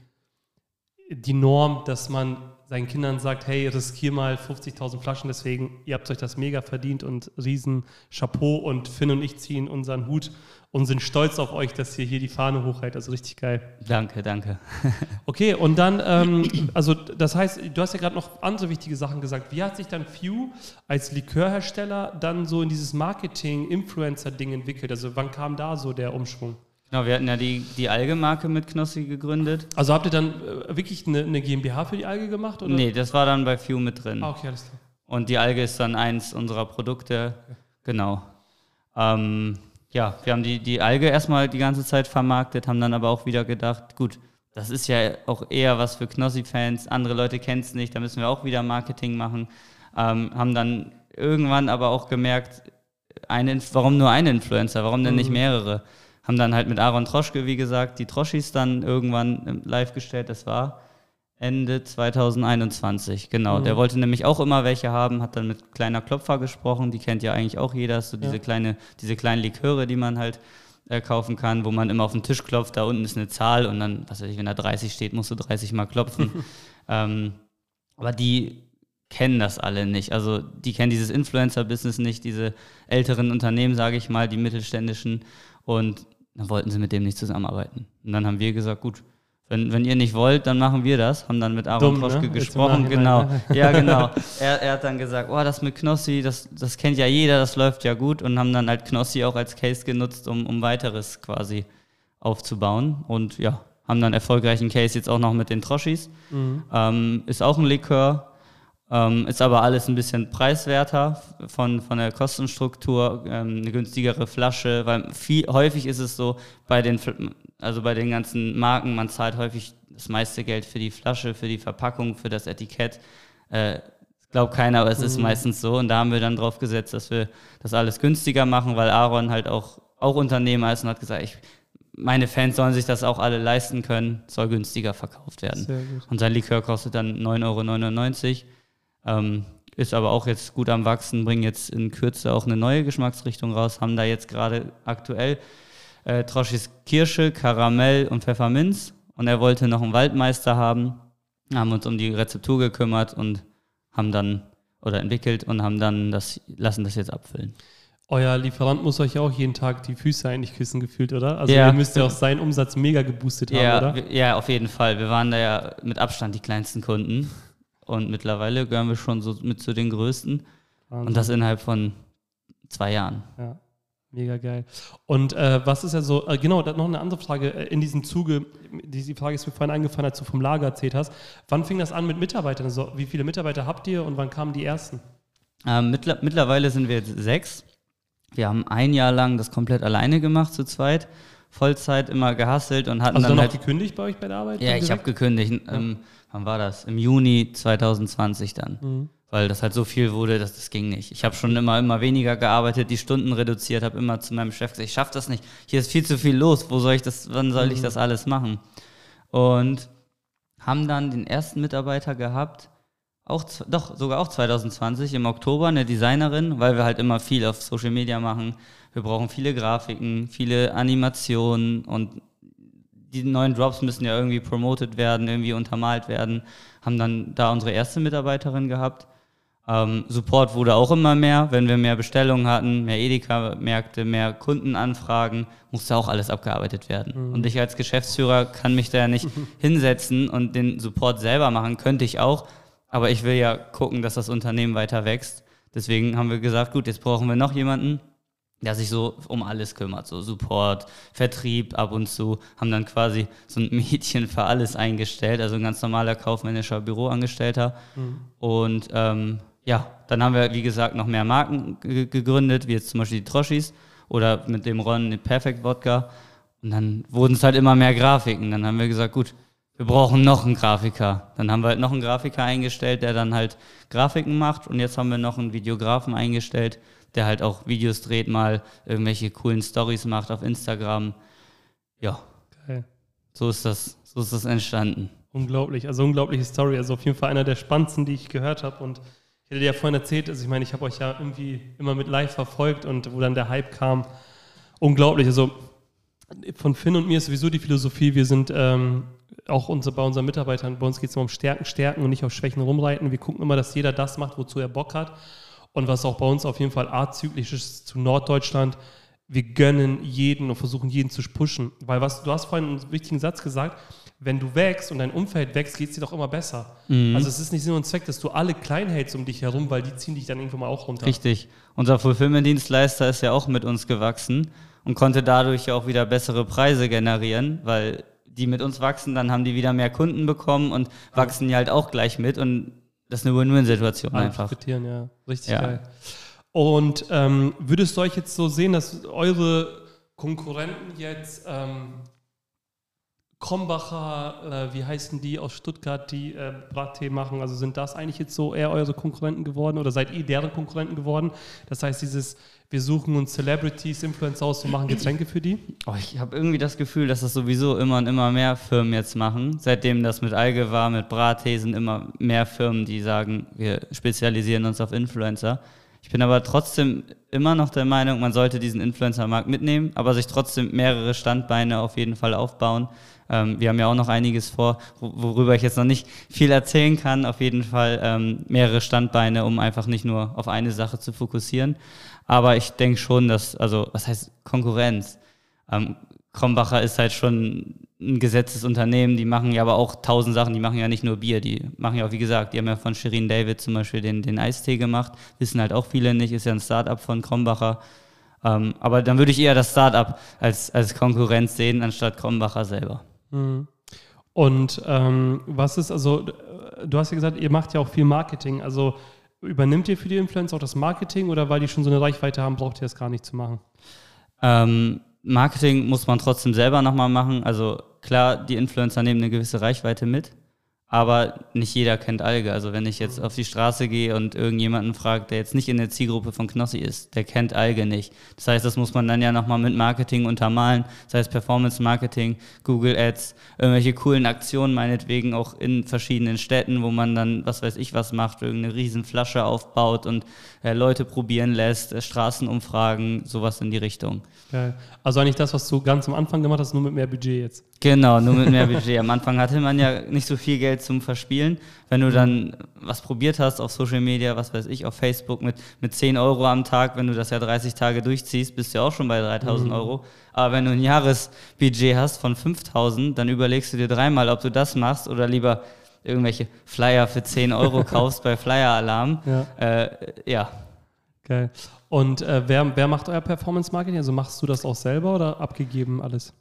die Norm, dass man seinen Kindern sagt, hey, riskier mal 50.000 Flaschen, deswegen, ihr habt euch das mega verdient und riesen Chapeau und Finn und ich ziehen unseren Hut und sind stolz auf euch, dass ihr hier die Fahne hochhält. Also richtig geil. Danke, danke. okay, und dann, ähm, also das heißt, du hast ja gerade noch andere wichtige Sachen gesagt. Wie hat sich dann Few als Likörhersteller dann so in dieses Marketing-Influencer-Ding entwickelt? Also wann kam da so der Umschwung? Genau, wir hatten ja die, die Alge-Marke mit Knossi gegründet. Also habt ihr dann äh, wirklich eine, eine, GmbH für die Alge gemacht? Oder? Nee, das war dann bei Few mit drin. Ah, okay, alles klar. Und die Alge ist dann eins unserer Produkte. Okay. Genau. Ähm, ja, wir haben die, die Alge erstmal die ganze Zeit vermarktet, haben dann aber auch wieder gedacht, gut, das ist ja auch eher was für Knossi-Fans, andere Leute kennen es nicht, da müssen wir auch wieder Marketing machen. Ähm, haben dann irgendwann aber auch gemerkt, eine, warum nur ein Influencer, warum denn nicht mhm. mehrere? Haben dann halt mit Aaron Troschke, wie gesagt, die Troschis dann irgendwann live gestellt, das war Ende 2021, genau. Mhm. Der wollte nämlich auch immer welche haben, hat dann mit Kleiner Klopfer gesprochen, die kennt ja eigentlich auch jeder, so diese, ja. kleine, diese kleinen Liköre, die man halt äh, kaufen kann, wo man immer auf den Tisch klopft, da unten ist eine Zahl und dann, was weiß ich, wenn da 30 steht, musst du 30 mal klopfen. ähm, aber die kennen das alle nicht. Also die kennen dieses Influencer-Business nicht, diese älteren Unternehmen, sage ich mal, die mittelständischen. Und dann wollten sie mit dem nicht zusammenarbeiten. Und dann haben wir gesagt, gut, wenn, wenn ihr nicht wollt, dann machen wir das. Haben dann mit Aaron Dumm, Troschke ne? gesprochen. Genau. Ja, genau. Er, er, hat dann gesagt, oh, das mit Knossi, das, das kennt ja jeder, das läuft ja gut. Und haben dann halt Knossi auch als Case genutzt, um, um weiteres quasi aufzubauen. Und ja, haben dann erfolgreichen Case jetzt auch noch mit den Troschis. Mhm. Ähm, ist auch ein Likör. Ähm, ist aber alles ein bisschen preiswerter von, von der Kostenstruktur, ähm, eine günstigere Flasche, weil viel, häufig ist es so, bei den, also bei den ganzen Marken, man zahlt häufig das meiste Geld für die Flasche, für die Verpackung, für das Etikett. Äh, glaubt keiner, aber es mhm. ist meistens so. Und da haben wir dann drauf gesetzt, dass wir das alles günstiger machen, weil Aaron halt auch, auch Unternehmer ist und hat gesagt, ich, meine Fans sollen sich das auch alle leisten können, soll günstiger verkauft werden. Und sein Likör kostet dann 9,99 Euro. Ähm, ist aber auch jetzt gut am Wachsen, bringen jetzt in Kürze auch eine neue Geschmacksrichtung raus, haben da jetzt gerade aktuell äh, Troschis Kirsche, Karamell und Pfefferminz und er wollte noch einen Waldmeister haben, haben uns um die Rezeptur gekümmert und haben dann oder entwickelt und haben dann das lassen das jetzt abfüllen. Euer Lieferant muss euch ja auch jeden Tag die Füße eigentlich küssen gefühlt, oder? Also ja. ihr müsst ja auch seinen Umsatz mega geboostet haben, ja, oder? Ja, auf jeden Fall. Wir waren da ja mit Abstand die kleinsten Kunden. Und mittlerweile gehören wir schon so mit zu den größten. Wahnsinn. Und das innerhalb von zwei Jahren. Ja, mega geil. Und äh, was ist ja so, äh, genau, noch eine andere Frage äh, in diesem Zuge, die Frage ist mir vorhin eingefallen, als du vom Lager erzählt hast. Wann fing das an mit Mitarbeitern? Also, wie viele Mitarbeiter habt ihr und wann kamen die ersten? Ähm, mittler mittlerweile sind wir jetzt sechs. Wir haben ein Jahr lang das komplett alleine gemacht, zu zweit. Vollzeit immer gehasselt und hatten also dann, dann halt gekündigt bei euch bei der Arbeit? Ja, ich habe gekündigt. Ähm, wann war das? Im Juni 2020 dann. Mhm. Weil das halt so viel wurde, dass das ging nicht. Ich habe schon immer, immer weniger gearbeitet, die Stunden reduziert, habe immer zu meinem Chef gesagt, ich schaffe das nicht. Hier ist viel zu viel los. Wo soll ich das, wann soll mhm. ich das alles machen? Und haben dann den ersten Mitarbeiter gehabt, auch, doch, sogar auch 2020 im Oktober, eine Designerin, weil wir halt immer viel auf Social Media machen. Wir brauchen viele Grafiken, viele Animationen und die neuen Drops müssen ja irgendwie promoted werden, irgendwie untermalt werden. Haben dann da unsere erste Mitarbeiterin gehabt. Ähm, Support wurde auch immer mehr, wenn wir mehr Bestellungen hatten, mehr Edeka-Märkte, mehr Kundenanfragen, musste auch alles abgearbeitet werden. Mhm. Und ich als Geschäftsführer kann mich da ja nicht hinsetzen und den Support selber machen, könnte ich auch, aber ich will ja gucken, dass das Unternehmen weiter wächst. Deswegen haben wir gesagt, gut, jetzt brauchen wir noch jemanden, der sich so um alles kümmert, so Support, Vertrieb ab und zu, haben dann quasi so ein Mädchen für alles eingestellt, also ein ganz normaler kaufmännischer Büroangestellter. Mhm. Und ähm, ja, dann haben wir, wie gesagt, noch mehr Marken gegründet, wie jetzt zum Beispiel die Troschis oder mit dem Ron Perfect Wodka. Und dann wurden es halt immer mehr Grafiken. Dann haben wir gesagt, gut, wir brauchen noch einen Grafiker. Dann haben wir halt noch einen Grafiker eingestellt, der dann halt Grafiken macht. Und jetzt haben wir noch einen Videografen eingestellt, der halt auch Videos dreht, mal irgendwelche coolen Stories macht auf Instagram. Ja. Geil. So ist das, so ist das entstanden. Unglaublich, also unglaubliche Story. Also auf jeden Fall einer der spannendsten, die ich gehört habe. Und ich hätte dir ja vorhin erzählt, also ich meine, ich habe euch ja irgendwie immer mit live verfolgt und wo dann der Hype kam. Unglaublich. Also von Finn und mir ist sowieso die Philosophie, wir sind ähm, auch unsere, bei unseren Mitarbeitern, bei uns geht es immer um Stärken, Stärken und nicht auf Schwächen rumreiten. Wir gucken immer, dass jeder das macht, wozu er Bock hat. Und was auch bei uns auf jeden Fall azyklisch ist zu Norddeutschland, wir gönnen jeden und versuchen jeden zu pushen. Weil was, du hast vorhin einen wichtigen Satz gesagt, wenn du wächst und dein Umfeld wächst, geht es dir doch immer besser. Mhm. Also es ist nicht Sinn und Zweck, dass du alle klein hältst um dich herum, weil die ziehen dich dann irgendwann mal auch runter. Richtig. Unser Fulfillment-Dienstleister ist ja auch mit uns gewachsen und konnte dadurch auch wieder bessere Preise generieren, weil die mit uns wachsen, dann haben die wieder mehr Kunden bekommen und wachsen ja halt auch gleich mit und das ist eine Win-Win-Situation einfach. Ja, richtig ja. geil. Und ähm, würdest du euch jetzt so sehen, dass eure Konkurrenten jetzt ähm, Krombacher, äh, wie heißen die aus Stuttgart, die äh, Brattee machen? Also sind das eigentlich jetzt so eher eure Konkurrenten geworden oder seid ihr deren Konkurrenten geworden? Das heißt, dieses, wir suchen uns Celebrities, Influencer aus und machen Getränke für die? Oh, ich habe irgendwie das Gefühl, dass das sowieso immer und immer mehr Firmen jetzt machen. Seitdem das mit Alge war, mit Brattee sind immer mehr Firmen, die sagen, wir spezialisieren uns auf Influencer. Ich bin aber trotzdem immer noch der Meinung, man sollte diesen Influencer-Markt mitnehmen, aber sich trotzdem mehrere Standbeine auf jeden Fall aufbauen. Ähm, wir haben ja auch noch einiges vor, worüber ich jetzt noch nicht viel erzählen kann. Auf jeden Fall ähm, mehrere Standbeine, um einfach nicht nur auf eine Sache zu fokussieren. Aber ich denke schon, dass, also, was heißt Konkurrenz? Ähm, Krombacher ist halt schon ein gesetztes Unternehmen, die machen ja aber auch tausend Sachen, die machen ja nicht nur Bier, die machen ja auch, wie gesagt, die haben ja von Shirin David zum Beispiel den, den Eistee gemacht, wissen halt auch viele nicht, ist ja ein Startup von Krombacher. Ähm, aber dann würde ich eher das Startup als, als Konkurrenz sehen, anstatt Krombacher selber. Mhm. Und ähm, was ist, also, du hast ja gesagt, ihr macht ja auch viel Marketing, also übernimmt ihr für die Influencer auch das Marketing oder weil die schon so eine Reichweite haben, braucht ihr das gar nicht zu machen? Ähm, Marketing muss man trotzdem selber nochmal machen. Also klar, die Influencer nehmen eine gewisse Reichweite mit, aber nicht jeder kennt Alge. Also wenn ich jetzt auf die Straße gehe und irgendjemanden fragt, der jetzt nicht in der Zielgruppe von Knossi ist, der kennt Alge nicht. Das heißt, das muss man dann ja nochmal mit Marketing untermalen. Das heißt Performance Marketing, Google Ads, irgendwelche coolen Aktionen meinetwegen auch in verschiedenen Städten, wo man dann, was weiß ich was macht, irgendeine riesen Flasche aufbaut und äh, Leute probieren lässt, äh, Straßenumfragen, sowas in die Richtung. Geil. Also eigentlich das, was du ganz am Anfang gemacht hast, nur mit mehr Budget jetzt. Genau, nur mit mehr Budget. Am Anfang hatte man ja nicht so viel Geld zum Verspielen. Wenn du dann was probiert hast auf Social Media, was weiß ich, auf Facebook mit, mit 10 Euro am Tag, wenn du das ja 30 Tage durchziehst, bist du ja auch schon bei 3000 mhm. Euro. Aber wenn du ein Jahresbudget hast von 5000, dann überlegst du dir dreimal, ob du das machst oder lieber irgendwelche Flyer für 10 Euro kaufst bei Flyer Alarm. Ja. Äh, ja. Geil. Und äh, wer, wer macht euer Performance Marketing? Also machst du das auch selber oder abgegeben alles?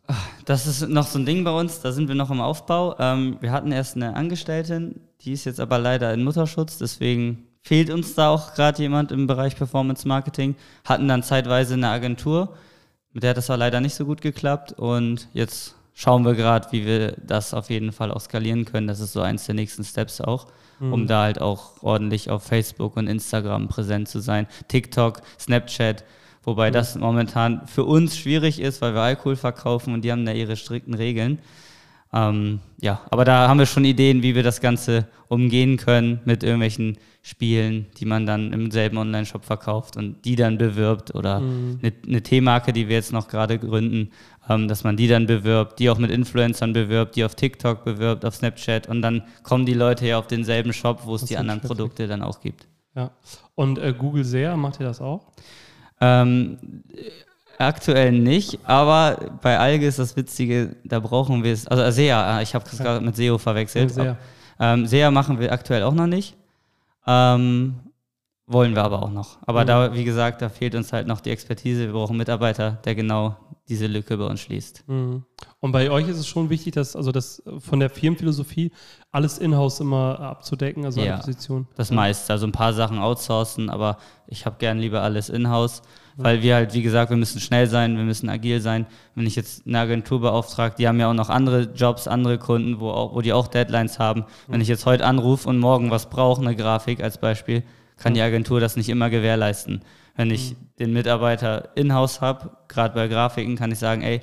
Das ist noch so ein Ding bei uns, da sind wir noch im Aufbau. Ähm, wir hatten erst eine Angestellte, die ist jetzt aber leider in Mutterschutz, deswegen fehlt uns da auch gerade jemand im Bereich Performance Marketing. Hatten dann zeitweise eine Agentur, mit der hat das war leider nicht so gut geklappt und jetzt schauen wir gerade, wie wir das auf jeden Fall auch skalieren können. Das ist so eins der nächsten Steps auch mhm. um da halt auch ordentlich auf Facebook und Instagram präsent zu sein. TikTok, Snapchat, wobei mhm. das momentan für uns schwierig ist, weil wir Alkohol verkaufen und die haben da ihre strikten Regeln. Ähm, ja, aber da haben wir schon Ideen, wie wir das Ganze umgehen können mit irgendwelchen Spielen, die man dann im selben Online-Shop verkauft und die dann bewirbt oder mhm. eine, eine T-Marke, die wir jetzt noch gerade gründen, ähm, dass man die dann bewirbt, die auch mit Influencern bewirbt, die auf TikTok bewirbt, auf Snapchat und dann kommen die Leute ja auf denselben Shop, wo es die anderen schwierig. Produkte dann auch gibt. Ja. Und äh, Google SEA, macht ihr das auch? Ähm, aktuell nicht, aber bei Alge ist das Witzige, da brauchen wir es, also SEA, ich habe das gerade mit SEO verwechselt. SEA. Ähm, SEA machen wir aktuell auch noch nicht. Ähm, wollen wir aber auch noch. Aber mhm. da, wie gesagt, da fehlt uns halt noch die Expertise. Wir brauchen einen Mitarbeiter, der genau diese Lücke bei uns schließt. Mhm. Und bei euch ist es schon wichtig, dass also das von der Firmenphilosophie alles in-house immer abzudecken, also ja, Position. Das meiste, also ein paar Sachen outsourcen, aber ich habe gern lieber alles in-house, weil wir halt, wie gesagt, wir müssen schnell sein, wir müssen agil sein. Wenn ich jetzt eine Agentur beauftrage, die haben ja auch noch andere Jobs, andere Kunden, wo, auch, wo die auch Deadlines haben. Wenn ich jetzt heute anrufe und morgen was brauche, eine Grafik als Beispiel, kann die Agentur das nicht immer gewährleisten. Wenn ich mhm. den Mitarbeiter in-house habe, gerade bei Grafiken, kann ich sagen, ey,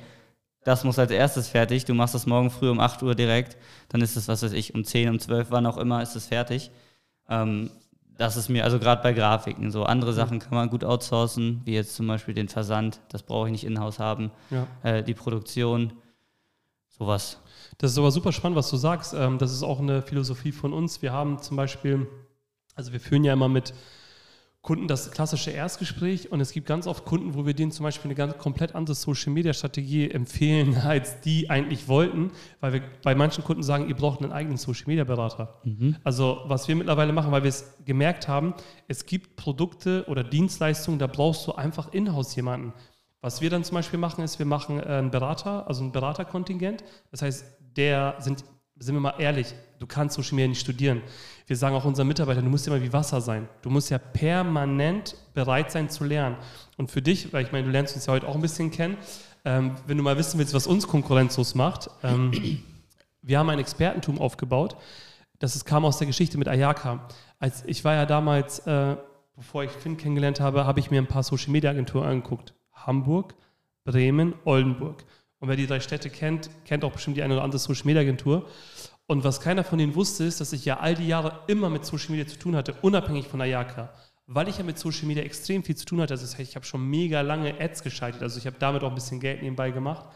das muss als erstes fertig, du machst das morgen früh um 8 Uhr direkt, dann ist es, was weiß ich, um 10, um 12, wann auch immer, ist es fertig. Ähm, das ist mir, also gerade bei Grafiken, so andere. Sachen kann man gut outsourcen, wie jetzt zum Beispiel den Versand, das brauche ich nicht in-house haben, ja. äh, die Produktion, sowas. Das ist aber super spannend, was du sagst. Ähm, das ist auch eine Philosophie von uns. Wir haben zum Beispiel, also wir führen ja immer mit Kunden das klassische Erstgespräch und es gibt ganz oft Kunden, wo wir denen zum Beispiel eine ganz komplett andere Social Media Strategie empfehlen, als die eigentlich wollten, weil wir bei manchen Kunden sagen, ihr braucht einen eigenen Social Media Berater. Mhm. Also was wir mittlerweile machen, weil wir es gemerkt haben, es gibt Produkte oder Dienstleistungen, da brauchst du einfach in-house jemanden. Was wir dann zum Beispiel machen, ist, wir machen einen Berater, also ein Beraterkontingent. Das heißt, der sind sind wir mal ehrlich, du kannst Social Media nicht studieren. Wir sagen auch unseren Mitarbeitern, du musst ja mal wie Wasser sein. Du musst ja permanent bereit sein zu lernen. Und für dich, weil ich meine, du lernst uns ja heute auch ein bisschen kennen, ähm, wenn du mal wissen willst, was uns konkurrenzlos macht, ähm, wir haben ein Expertentum aufgebaut. Das ist, kam aus der Geschichte mit Ayaka. Als ich war ja damals, äh, bevor ich Finn kennengelernt habe, habe ich mir ein paar Social Media Agenturen angeguckt. Hamburg, Bremen, Oldenburg. Und wer die drei Städte kennt, kennt auch bestimmt die eine oder andere Social Media Agentur. Und was keiner von denen wusste, ist, dass ich ja all die Jahre immer mit Social Media zu tun hatte, unabhängig von Ayaka. Weil ich ja mit Social Media extrem viel zu tun hatte, heißt, ich habe schon mega lange Ads geschaltet, also ich habe damit auch ein bisschen Geld nebenbei gemacht,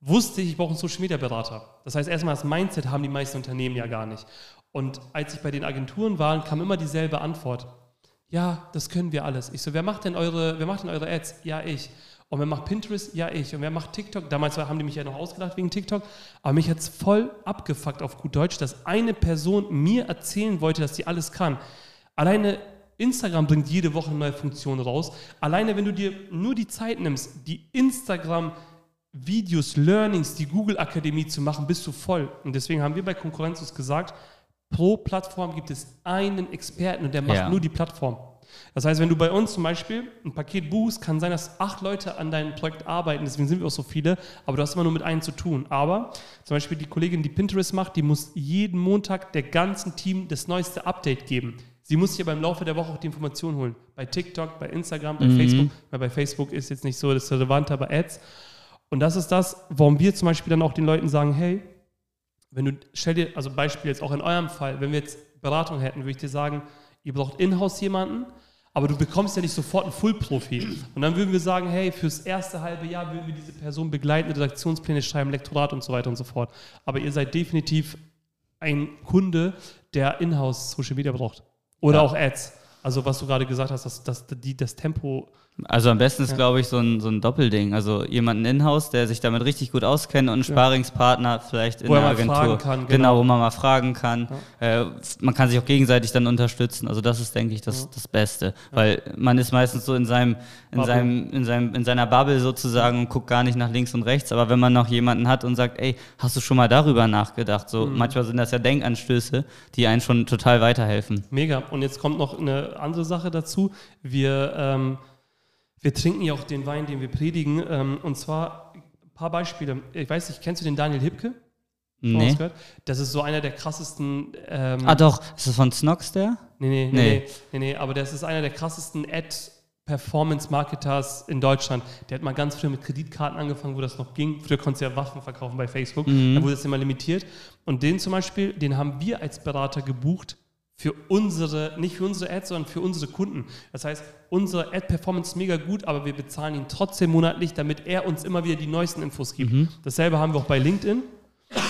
wusste ich, ich brauche einen Social Media Berater. Das heißt, erstmal das Mindset haben die meisten Unternehmen ja gar nicht. Und als ich bei den Agenturen war, kam immer dieselbe Antwort. Ja, das können wir alles. Ich so, wer macht denn eure, wer macht denn eure Ads? Ja, ich. Und wer macht Pinterest? Ja, ich. Und wer macht TikTok? Damals haben die mich ja noch ausgedacht wegen TikTok. Aber mich hat es voll abgefuckt auf gut Deutsch, dass eine Person mir erzählen wollte, dass sie alles kann. Alleine Instagram bringt jede Woche eine neue Funktion raus. Alleine, wenn du dir nur die Zeit nimmst, die Instagram-Videos, Learnings, die Google-Akademie zu machen, bist du voll. Und deswegen haben wir bei Konkurrenzus gesagt, pro Plattform gibt es einen Experten und der macht ja. nur die Plattform. Das heißt, wenn du bei uns zum Beispiel ein Paket buchst, kann sein, dass acht Leute an deinem Projekt arbeiten, deswegen sind wir auch so viele, aber du hast immer nur mit einem zu tun. Aber zum Beispiel die Kollegin, die Pinterest macht, die muss jeden Montag der ganzen Team das neueste Update geben. Sie muss sich aber im Laufe der Woche auch die Informationen holen. Bei TikTok, bei Instagram, bei mhm. Facebook. Weil bei Facebook ist jetzt nicht so das Relevante, aber Ads. Und das ist das, warum wir zum Beispiel dann auch den Leuten sagen, hey, wenn du, stell dir, also Beispiel jetzt auch in eurem Fall, wenn wir jetzt Beratung hätten, würde ich dir sagen, ihr braucht in-house jemanden, aber du bekommst ja nicht sofort einen Full-Profi. Und dann würden wir sagen, hey, fürs erste halbe Jahr würden wir diese Person begleiten, Redaktionspläne schreiben, Lektorat und so weiter und so fort. Aber ihr seid definitiv ein Kunde, der in-house Social Media braucht. Oder ja. auch Ads. Also was du gerade gesagt hast, dass, dass die, das Tempo also am besten ist, ja. glaube ich, so ein, so ein Doppelding. Also jemanden in-house, der sich damit richtig gut auskennt und einen Sparingspartner vielleicht in wo der Agentur. Kann, genau. genau. wo man mal fragen kann. Ja. Äh, man kann sich auch gegenseitig dann unterstützen. Also das ist, denke ich, das, ja. das Beste. Weil man ist meistens so in seinem, in seinem, in seinem, in seiner Bubble sozusagen und guckt gar nicht nach links und rechts. Aber wenn man noch jemanden hat und sagt, ey, hast du schon mal darüber nachgedacht? So mhm. manchmal sind das ja Denkanstöße, die einen schon total weiterhelfen. Mega. Und jetzt kommt noch eine andere Sache dazu. Wir ähm, wir trinken ja auch den Wein, den wir predigen. Ähm, und zwar ein paar Beispiele. Ich weiß nicht, kennst du den Daniel Hipke? Nee. Das ist so einer der krassesten. Ähm, ah, doch. Ist das von Snox der? Nee, nee, nee, nee, nee, nee, aber das ist einer der krassesten Ad- Performance-Marketers in Deutschland. Der hat mal ganz früh mit Kreditkarten angefangen, wo das noch ging. Früher konntest du ja Waffen verkaufen bei Facebook. Mhm. Da wurde das immer limitiert. Und den zum Beispiel, den haben wir als Berater gebucht für unsere, nicht für unsere Ads, sondern für unsere Kunden. Das heißt, unsere Ad-Performance ist mega gut, aber wir bezahlen ihn trotzdem monatlich, damit er uns immer wieder die neuesten Infos gibt. Mhm. Dasselbe haben wir auch bei LinkedIn.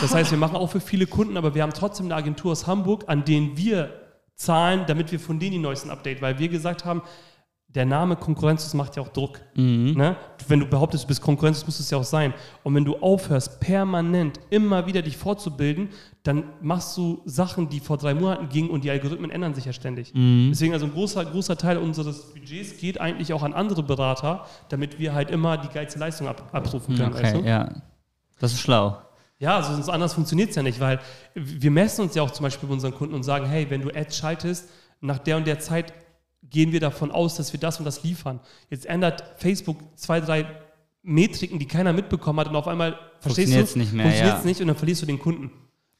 Das heißt, wir machen auch für viele Kunden, aber wir haben trotzdem eine Agentur aus Hamburg, an denen wir zahlen, damit wir von denen die neuesten Updates, weil wir gesagt haben, der Name Konkurrenz macht ja auch Druck. Mhm. Ne? Wenn du behauptest, du bist Konkurrenz, muss es ja auch sein. Und wenn du aufhörst, permanent immer wieder dich fortzubilden, dann machst du Sachen, die vor drei Monaten gingen und die Algorithmen ändern sich ja ständig. Mhm. Deswegen also ein großer, großer Teil unseres Budgets geht eigentlich auch an andere Berater, damit wir halt immer die geilste Leistung ab, abrufen können. Okay, weißt du? ja. Das ist schlau. Ja, also sonst anders funktioniert es ja nicht, weil wir messen uns ja auch zum Beispiel bei unseren Kunden und sagen, hey, wenn du Ads schaltest, nach der und der Zeit gehen wir davon aus, dass wir das und das liefern. Jetzt ändert Facebook zwei, drei Metriken, die keiner mitbekommen hat und auf einmal verstehst du, nicht mehr, funktioniert ja. nicht und dann verlierst du den Kunden.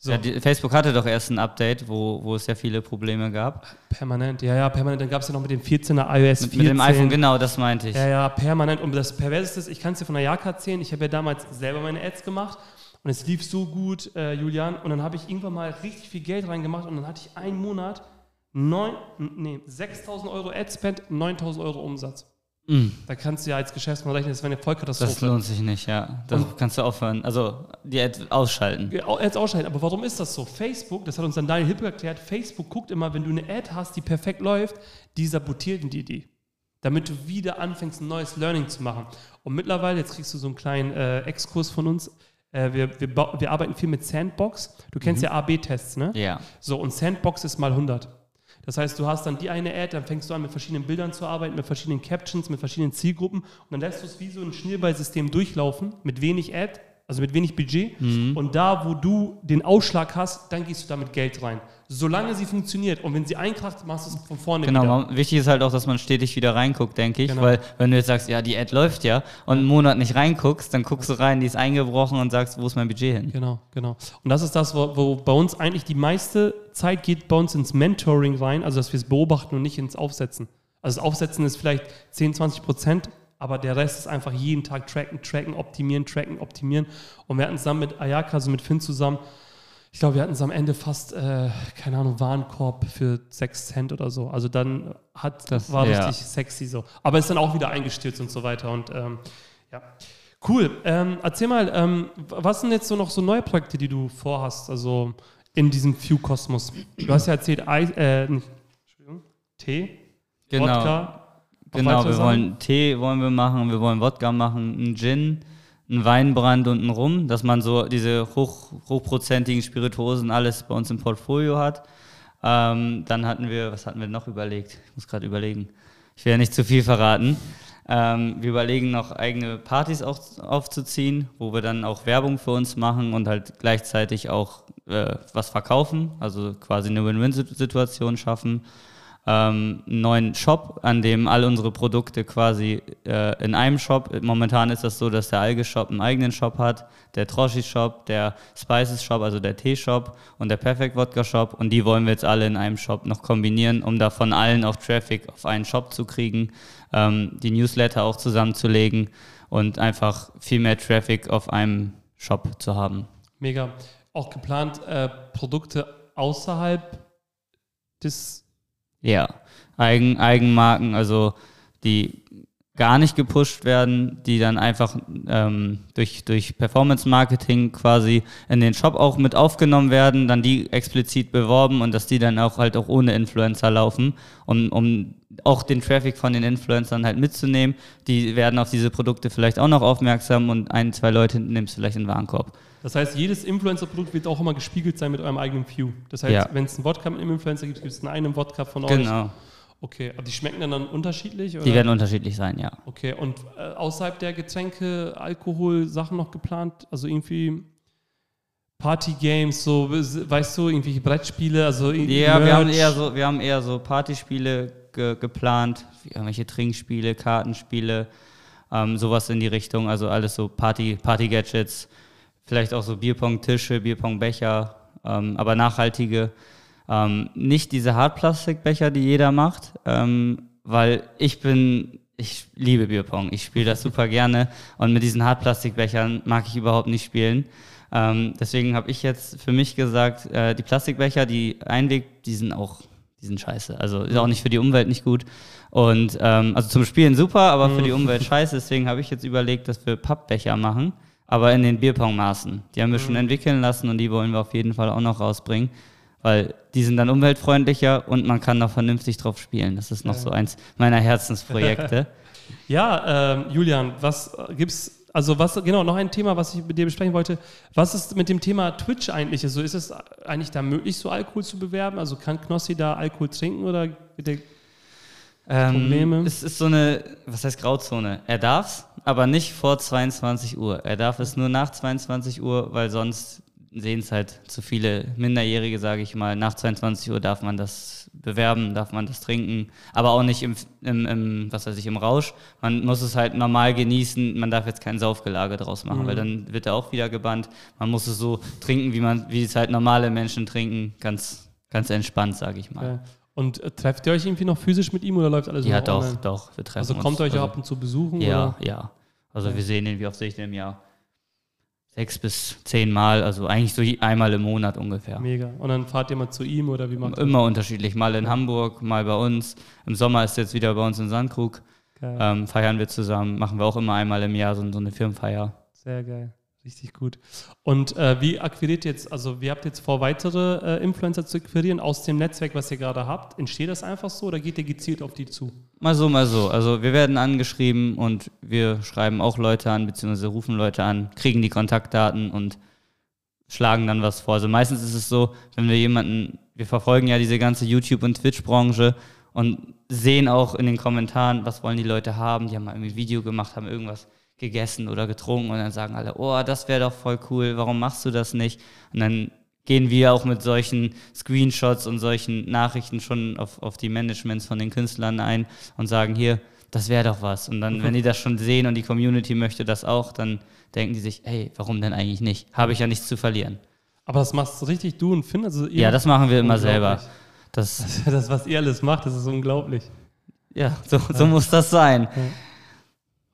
So. Ja, die, Facebook hatte doch erst ein Update, wo, wo es ja viele Probleme gab. Permanent, ja, ja, permanent. Dann gab es ja noch mit dem 14er iOS 14. Mit, dem iPhone, genau, das meinte ich. Ja, ja, permanent. Und das Perverseste ist, ich kann es dir von der Jaka erzählen, ich habe ja damals selber meine Ads gemacht und es lief so gut, äh, Julian. Und dann habe ich irgendwann mal richtig viel Geld reingemacht und dann hatte ich einen Monat 9, nee, 6.000 Euro Adspend, 9.000 Euro Umsatz. Mm. Da kannst du ja als Geschäftsmann rechnen, das wäre eine Vollkatastrophe. Das lohnt sich nicht, ja. Und kannst du aufhören. Also die Ads ausschalten. Ads ausschalten. Aber warum ist das so? Facebook, das hat uns dann Daniel Hippe erklärt, Facebook guckt immer, wenn du eine Ad hast, die perfekt läuft, die sabotiert die Idee. Damit du wieder anfängst, ein neues Learning zu machen. Und mittlerweile, jetzt kriegst du so einen kleinen äh, Exkurs von uns, äh, wir, wir, wir, arbeiten viel mit Sandbox. Du kennst mhm. ja AB-Tests, ne? Ja. So, und Sandbox ist mal 100. Das heißt, du hast dann die eine Ad, dann fängst du an, mit verschiedenen Bildern zu arbeiten, mit verschiedenen Captions, mit verschiedenen Zielgruppen und dann lässt du es wie so ein Schneeballsystem durchlaufen mit wenig Ad, also mit wenig Budget. Mhm. Und da, wo du den Ausschlag hast, dann gehst du damit Geld rein. Solange sie funktioniert. Und wenn sie einkracht, machst du es von vorne Genau, wieder. man, wichtig ist halt auch, dass man stetig wieder reinguckt, denke ich. Genau. Weil wenn du jetzt sagst, ja, die Ad läuft ja und einen Monat nicht reinguckst, dann guckst du rein, die ist eingebrochen und sagst, wo ist mein Budget hin? Genau, genau. Und das ist das, wo, wo bei uns eigentlich die meiste Zeit geht bei uns ins Mentoring rein, also dass wir es beobachten und nicht ins Aufsetzen. Also das Aufsetzen ist vielleicht 10, 20 Prozent, aber der Rest ist einfach jeden Tag tracken, tracken, optimieren, tracken, optimieren. Und wir hatten zusammen mit Ayaka, also mit Finn zusammen, ich glaube, wir hatten es am Ende fast, äh, keine Ahnung, Warenkorb für 6 Cent oder so. Also dann hat, Das- war ja. richtig sexy so. Aber ist dann auch wieder eingestürzt und so weiter. Und ähm, ja. Cool. Ähm, erzähl mal, ähm, was sind jetzt so noch so neue Projekte, die du vorhast, also in diesem View-Kosmos? Du hast ja erzählt, Eis, äh, Entschuldigung, Tee, Genau. Wodka. Genau, wir wollen Tee wollen wir machen, wir wollen Wodka machen, einen Gin, einen Weinbrand und einen Rum, dass man so diese hoch, hochprozentigen Spirituosen alles bei uns im Portfolio hat. Ähm, dann hatten wir, was hatten wir noch überlegt? Ich muss gerade überlegen. Ich will ja nicht zu viel verraten. Ähm, wir überlegen noch eigene Partys auch aufzuziehen, wo wir dann auch Werbung für uns machen und halt gleichzeitig auch äh, was verkaufen, also quasi eine Win-Win-Situation schaffen ähm, einen neuen Shop, an dem all unsere Produkte quasi äh, in einem Shop. Momentan ist das so, dass der Alge-Shop einen eigenen Shop hat, der Troshi-Shop, der Spices-Shop, also der Tee-Shop und der Perfect Vodka-Shop. Und die wollen wir jetzt alle in einem Shop noch kombinieren, um da von allen auch Traffic auf einen Shop zu kriegen, ähm, die Newsletter auch zusammenzulegen und einfach viel mehr Traffic auf einem Shop zu haben. Mega. Auch geplant, äh, Produkte außerhalb des. Ja, Eigen, Eigenmarken, also die gar nicht gepusht werden, die dann einfach ähm, durch, durch Performance-Marketing quasi in den Shop auch mit aufgenommen werden, dann die explizit beworben und dass die dann auch halt auch ohne Influencer laufen, um, um auch den Traffic von den Influencern halt mitzunehmen. Die werden auf diese Produkte vielleicht auch noch aufmerksam und ein, zwei Leute nimmst vielleicht in den Warenkorb. Das heißt, jedes Influencer-Produkt wird auch immer gespiegelt sein mit eurem eigenen View. Das heißt, Ja. wenn es einen Wodka mit einem Influencer gibt, gibt es einen eigenen Wodka von euch. Genau. Okay, aber die schmecken dann, dann unterschiedlich? Oder? Die werden unterschiedlich sein, ja. Okay, und äh, außerhalb der Getränke, Alkohol, Sachen noch geplant? Also irgendwie Party-Games, so, weißt du, irgendwelche Brettspiele, also Ja, wir haben eher so, wir haben eher so Partyspiele ge geplant, irgendwelche Trinkspiele, Kartenspiele, ähm, sowas in die Richtung, also alles so Party, Party-Gadgets, vielleicht auch so Bierpong-Tische, Bierpong-Becher, ähm, aber nachhaltige. Ähm, nicht diese Hartplastikbecher, die jeder macht, ähm, weil ich bin, ich liebe Bierpong, ich spiele das super gerne und mit diesen Hartplastikbechern mag ich überhaupt nicht spielen. Ähm, deswegen habe ich jetzt für mich gesagt, äh, die Plastikbecher, die Einweg, die sind auch, die sind scheiße. Also ist auch nicht für die Umwelt nicht gut. Und ähm, also zum Spielen super, aber für die Umwelt scheiße. Deswegen habe ich jetzt überlegt, dass wir Pappbecher machen, aber in den Bierpongmaßen. Die haben wir schon entwickeln lassen und die wollen wir auf jeden Fall auch noch rausbringen. Weil die sind dann umweltfreundlicher und man kann noch vernünftig drauf spielen. Das ist noch so eins meiner Herzensprojekte. Ja, ähm, Julian, was gibt's? Also was genau noch ein Thema, was ich mit dir besprechen wollte. Was ist mit dem Thema Twitch eigentlich? Also ist es eigentlich da möglich, so Alkohol zu bewerben? Also kann Knossi da Alkohol trinken oder der Probleme? Ähm, es ist so eine, was heißt Grauzone? Er darf's, aber nicht vor 22 Uhr. Er darf es nur nach 22 Uhr, weil sonst sehen es halt zu viele Minderjährige, sage ich mal. Nach 22 Uhr darf man das bewerben, darf man das trinken, aber auch nicht im, im, im was weiß ich, im Rausch. Man muss es halt normal genießen. Man darf jetzt kein Saufgelage draus machen, weil dann wird er auch wieder gebannt. Man muss es so trinken, wie man, wie es halt normale Menschen trinken, ganz, ganz entspannt, sage ich mal. Ja. Und äh, trefft ihr euch irgendwie noch physisch mit ihm oder läuft alles Ja, doch, online? doch. Wir treffen Also uns. kommt ihr euch also, ab und zu besuchen? Ja, Oder? ja. Also Ja. wir sehen ihn, wie oft sehe ich den im Jahr? Sechs bis zehn Mal, also eigentlich so einmal im Monat ungefähr. Mega. Und dann fahrt ihr mal zu ihm oder wie macht Immer unterschiedlich, mal in Hamburg, mal bei uns. Im Sommer ist er jetzt wieder bei uns in Sandkrug. Ähm, feiern wir zusammen, machen wir auch immer einmal im Jahr so, so eine Firmenfeier. Sehr geil. Richtig gut. Und äh, wie akquiriert ihr jetzt, also wie habt ihr jetzt vor, weitere äh, Influencer zu akquirieren aus dem Netzwerk, was ihr gerade habt? Entsteht das einfach so oder geht ihr gezielt auf die zu? Mal so, mal so. Also wir werden angeschrieben und wir schreiben auch Leute an, beziehungsweise rufen Leute an, kriegen die Kontaktdaten und schlagen dann was vor. Also meistens ist es so, wenn wir jemanden, wir verfolgen ja diese ganze YouTube- und Twitch-Branche und sehen auch in den Kommentaren, was wollen die Leute haben. Die haben mal irgendwie ein Video gemacht, haben irgendwas gegessen oder getrunken und dann sagen alle, oh, das wäre doch voll cool, warum machst du das nicht? Und dann gehen wir auch mit solchen Screenshots und solchen Nachrichten schon auf, auf die Managements von den Künstlern ein und sagen, hier, das wäre doch was. Und dann, wenn die das schon sehen und die Community möchte das auch, dann denken die sich, hey, warum denn eigentlich nicht? Habe ich ja nichts zu verlieren. Aber das machst du richtig du und Finn? Also ja, das machen wir immer selber. Das, das, was ihr alles macht, das ist unglaublich. Ja, so, so ja. muss das sein. Ja.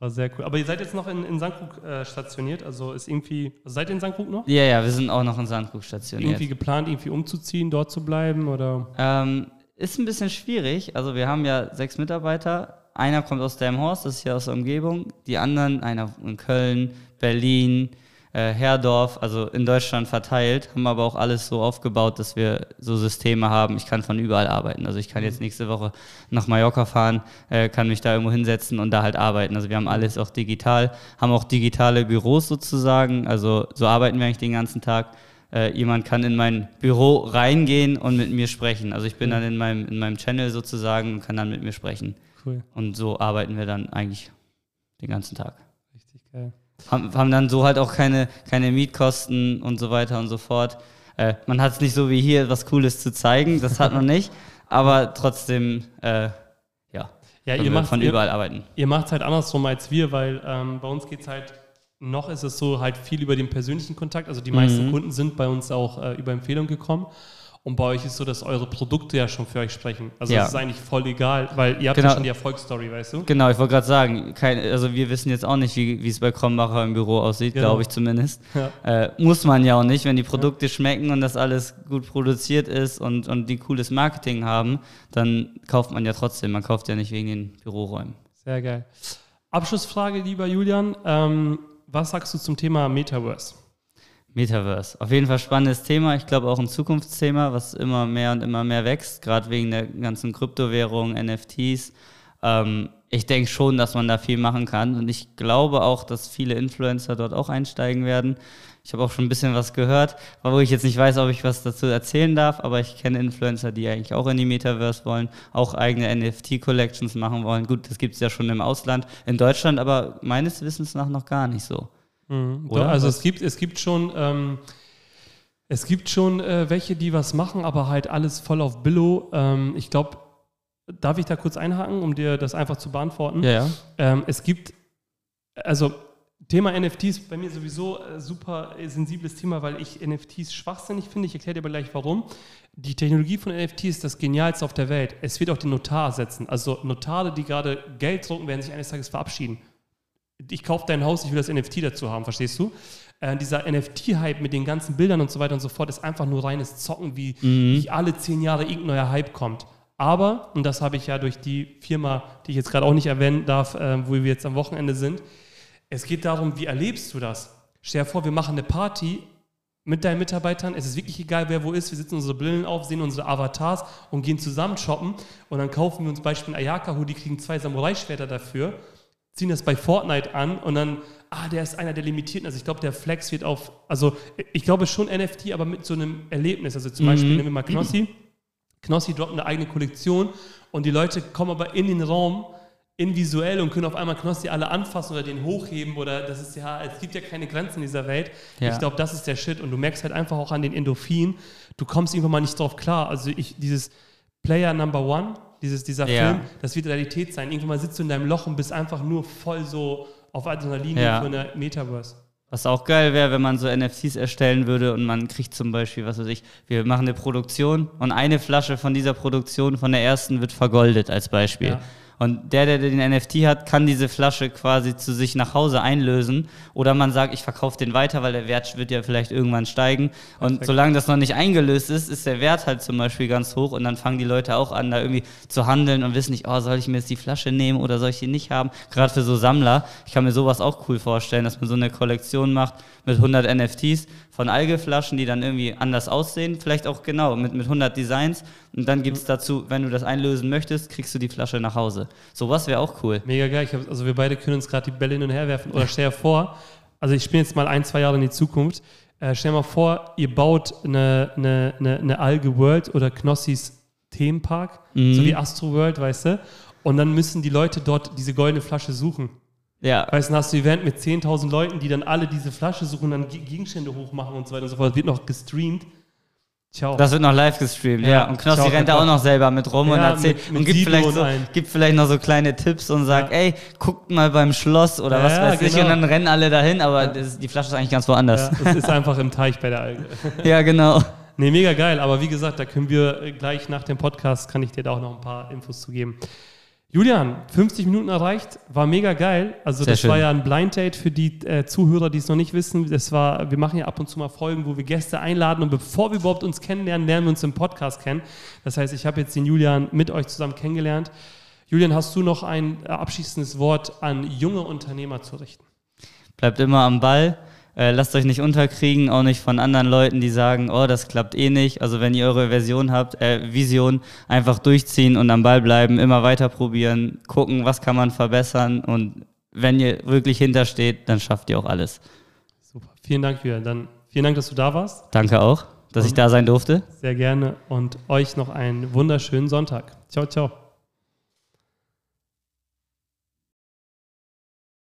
War sehr cool. Aber ihr seid jetzt noch in, in Sandkrug äh, stationiert? Also ist irgendwie. Also seid ihr in Sandkrug noch? Ja, ja, wir sind auch noch in Sandkrug stationiert. Irgendwie geplant, irgendwie umzuziehen, dort zu bleiben? Oder? Ähm, ist ein bisschen schwierig. Also wir haben ja sechs Mitarbeiter. Einer kommt aus Delmhorst, das ist hier aus der Umgebung. Die anderen, einer in Köln, Berlin, äh, Herdorf, also in Deutschland verteilt, haben aber auch alles so aufgebaut, dass wir so Systeme haben. Ich kann von überall arbeiten. Also ich kann jetzt nächste Woche nach Mallorca fahren, äh, kann mich da irgendwo hinsetzen und da halt arbeiten. Also wir haben alles auch digital, haben auch digitale Büros sozusagen. Also so arbeiten wir eigentlich den ganzen Tag. Äh, jemand kann in mein Büro reingehen und mit mir sprechen. Also ich bin dann in meinem, in meinem Channel sozusagen und kann dann mit mir sprechen. Cool. Und so arbeiten wir dann eigentlich den ganzen Tag. Richtig geil haben, haben dann so halt auch keine, keine Mietkosten und so weiter und so fort. Äh, man hat es nicht so wie hier, was Cooles zu zeigen, das hat man nicht, aber trotzdem, äh, ja, ja ihr macht, von überall ihr, arbeiten. Ihr macht es halt andersrum als wir, weil ähm, bei uns geht es halt, noch ist es so halt viel über den persönlichen Kontakt, also die meisten mhm. Kunden sind bei uns auch äh, über Empfehlung gekommen und bei euch ist so, dass eure Produkte ja schon für euch sprechen. Also ja. das ist eigentlich voll egal, weil ihr habt genau. ja schon die Erfolgsstory, weißt du? Genau, ich wollte gerade sagen, kein, also wir wissen jetzt auch nicht, wie, es bei Krombacher im Büro aussieht, genau. glaube ich zumindest. Ja. Äh, muss man ja auch nicht, wenn die Produkte ja. schmecken und das alles gut produziert ist und, und die cooles Marketing haben, dann kauft man ja trotzdem. Man kauft ja nicht wegen den Büroräumen. Sehr geil. Abschlussfrage, lieber Julian. Ähm, was sagst du zum Thema Metaverse? Metaverse. Auf jeden Fall spannendes Thema. Ich glaube auch ein Zukunftsthema, was immer mehr und immer mehr wächst, gerade wegen der ganzen Kryptowährungen, NFTs. Ähm, ich denke schon, dass man da viel machen kann und ich glaube auch, dass viele Influencer dort auch einsteigen werden. Ich habe auch schon ein bisschen was gehört, wo ich jetzt nicht weiß, ob ich was dazu erzählen darf, aber ich kenne Influencer, die eigentlich auch in die Metaverse wollen, auch eigene NFT-Collections machen wollen. Gut, das gibt es ja schon im Ausland, in Deutschland aber meines Wissens nach noch gar nicht so. Mhm. Oder? Also es gibt, es gibt schon, ähm, es gibt schon äh, welche, die was machen, aber halt alles voll auf Billo. Ähm, ich glaube, darf ich da kurz einhaken, um dir das einfach zu beantworten? Ja, ja. Ähm, es gibt, also Thema NFTs bei mir sowieso äh, super sensibles Thema, weil ich NFTs schwachsinnig finde. Ich erkläre dir aber gleich warum. Die Technologie von NFTs ist das Genialste auf der Welt. Es wird auch den Notar ersetzen. Also Notare, die gerade Geld drucken, werden sich eines Tages verabschieden ich kaufe dein Haus, ich will das NFT dazu haben, verstehst du? Äh, dieser NFT-Hype mit den ganzen Bildern und so weiter und so fort ist einfach nur reines Zocken, wie, mhm. wie alle zehn Jahre irgendein neuer Hype kommt. Aber, und das habe ich ja durch die Firma, die ich jetzt gerade auch nicht erwähnen darf, äh, wo wir jetzt am Wochenende sind, es geht darum, wie erlebst du das? Stell dir vor, wir machen eine Party mit deinen Mitarbeitern. Es ist wirklich egal, wer wo ist. Wir setzen unsere Brillen auf, sehen unsere Avatars und gehen zusammen shoppen. Und dann kaufen wir uns beispielsweise Ayaka-Hoodie, kriegen zwei Samurai-Schwerter dafür ziehen das bei Fortnite an und dann, ah, der ist einer der limitierten. Also ich glaube, der Flex wird auf, also ich glaube schon NFT, aber mit so einem Erlebnis. Also zum mhm. Beispiel nehmen wir mal Knossi. Knossi droppt eine eigene Kollektion und die Leute kommen aber in den Raum in visuell und können auf einmal Knossi alle anfassen oder den hochheben oder das ist ja, es gibt ja keine Grenzen in dieser Welt. Ja. Ich glaube, das ist der Shit und du merkst halt einfach auch an den Endorphin, du kommst irgendwann mal nicht drauf klar. Also ich, dieses Player Number One, dieses, dieser ja. Film, das wird Realität sein. Irgendwann mal sitzt du in deinem Loch und bist einfach nur voll so auf Adrenalin ja. für eine Metaverse. Was auch geil wäre, wenn man so NFTs erstellen würde und man kriegt zum Beispiel, was weiß ich, wir machen eine Produktion und eine Flasche von dieser Produktion, von der ersten, wird vergoldet als Beispiel. Ja. Und der, der den NFT hat, kann diese Flasche quasi zu sich nach Hause einlösen. Oder man sagt, ich verkaufe den weiter, weil der Wert wird ja vielleicht irgendwann steigen. Und Perfekt. solange das noch nicht eingelöst ist, ist der Wert halt zum Beispiel ganz hoch. Und dann fangen die Leute auch an, da irgendwie zu handeln und wissen nicht, oh, soll ich mir jetzt die Flasche nehmen oder soll ich die nicht haben? Gerade für so Sammler. Ich kann mir sowas auch cool vorstellen, dass man so eine Kollektion macht mit 100 NFTs von Algeflaschen, die dann irgendwie anders aussehen. Vielleicht auch genau mit, mit 100 Designs. Und dann gibt es dazu, wenn du das einlösen möchtest, kriegst du die Flasche nach Hause. Sowas wäre auch cool. Mega geil. Hab, also wir beide können uns gerade die Bälle hin und her werfen. Oder stell dir vor, also ich spiele jetzt mal ein, zwei Jahre in die Zukunft. Äh, stell dir mal vor, ihr baut eine, eine, eine, eine Alge World oder Knossis Themenpark, mhm. so wie Astro World, weißt du? Und dann müssen die Leute dort diese goldene Flasche suchen. Ja. Weißt du, hast du ein Event mit 10.000 Leuten, die dann alle diese Flasche suchen, dann Gegenstände hochmachen und so weiter und so fort. Das wird noch gestreamt. Ciao. Das wird noch live gestreamt, ja. ja. Und Knossi Ciao, rennt da auch noch selber mit rum ja, und erzählt mit, mit und gibt vielleicht, so, gibt vielleicht noch so kleine Tipps und sagt, ja. ey, guckt mal beim Schloss oder was weiß genau. ich. Und dann rennen alle dahin, aber das, die Flasche ist eigentlich ganz woanders. Ja, es ist einfach im Teich bei der Alge. ja, genau. Nee, mega geil. Aber wie gesagt, da können wir gleich nach dem Podcast, kann ich dir da auch noch ein paar Infos zu geben. Julian, 50 Minuten erreicht, war mega geil. Also Sehr das schön. war ja ein Blind Date für die äh, Zuhörer, die es noch nicht wissen. Das war, wir machen ja ab und zu mal Folgen, wo wir Gäste einladen und bevor wir überhaupt uns kennenlernen, lernen wir uns im Podcast kennen. Das heißt, ich habe jetzt den Julian mit euch zusammen kennengelernt. Julian, hast du noch ein abschließendes Wort an junge Unternehmer zu richten? Bleibt immer am Ball. Äh, lasst euch nicht unterkriegen, auch nicht von anderen Leuten, die sagen, oh, das klappt eh nicht. Also wenn ihr eure Version habt, äh, Vision, einfach durchziehen und am Ball bleiben, immer weiter probieren, gucken, was kann man verbessern und wenn ihr wirklich hintersteht, dann schafft ihr auch alles. Super, vielen Dank, Jürgen. Dann vielen Dank, dass du da warst. Danke auch, dass und ich da sein durfte. Sehr gerne und euch noch einen wunderschönen Sonntag. Ciao, ciao.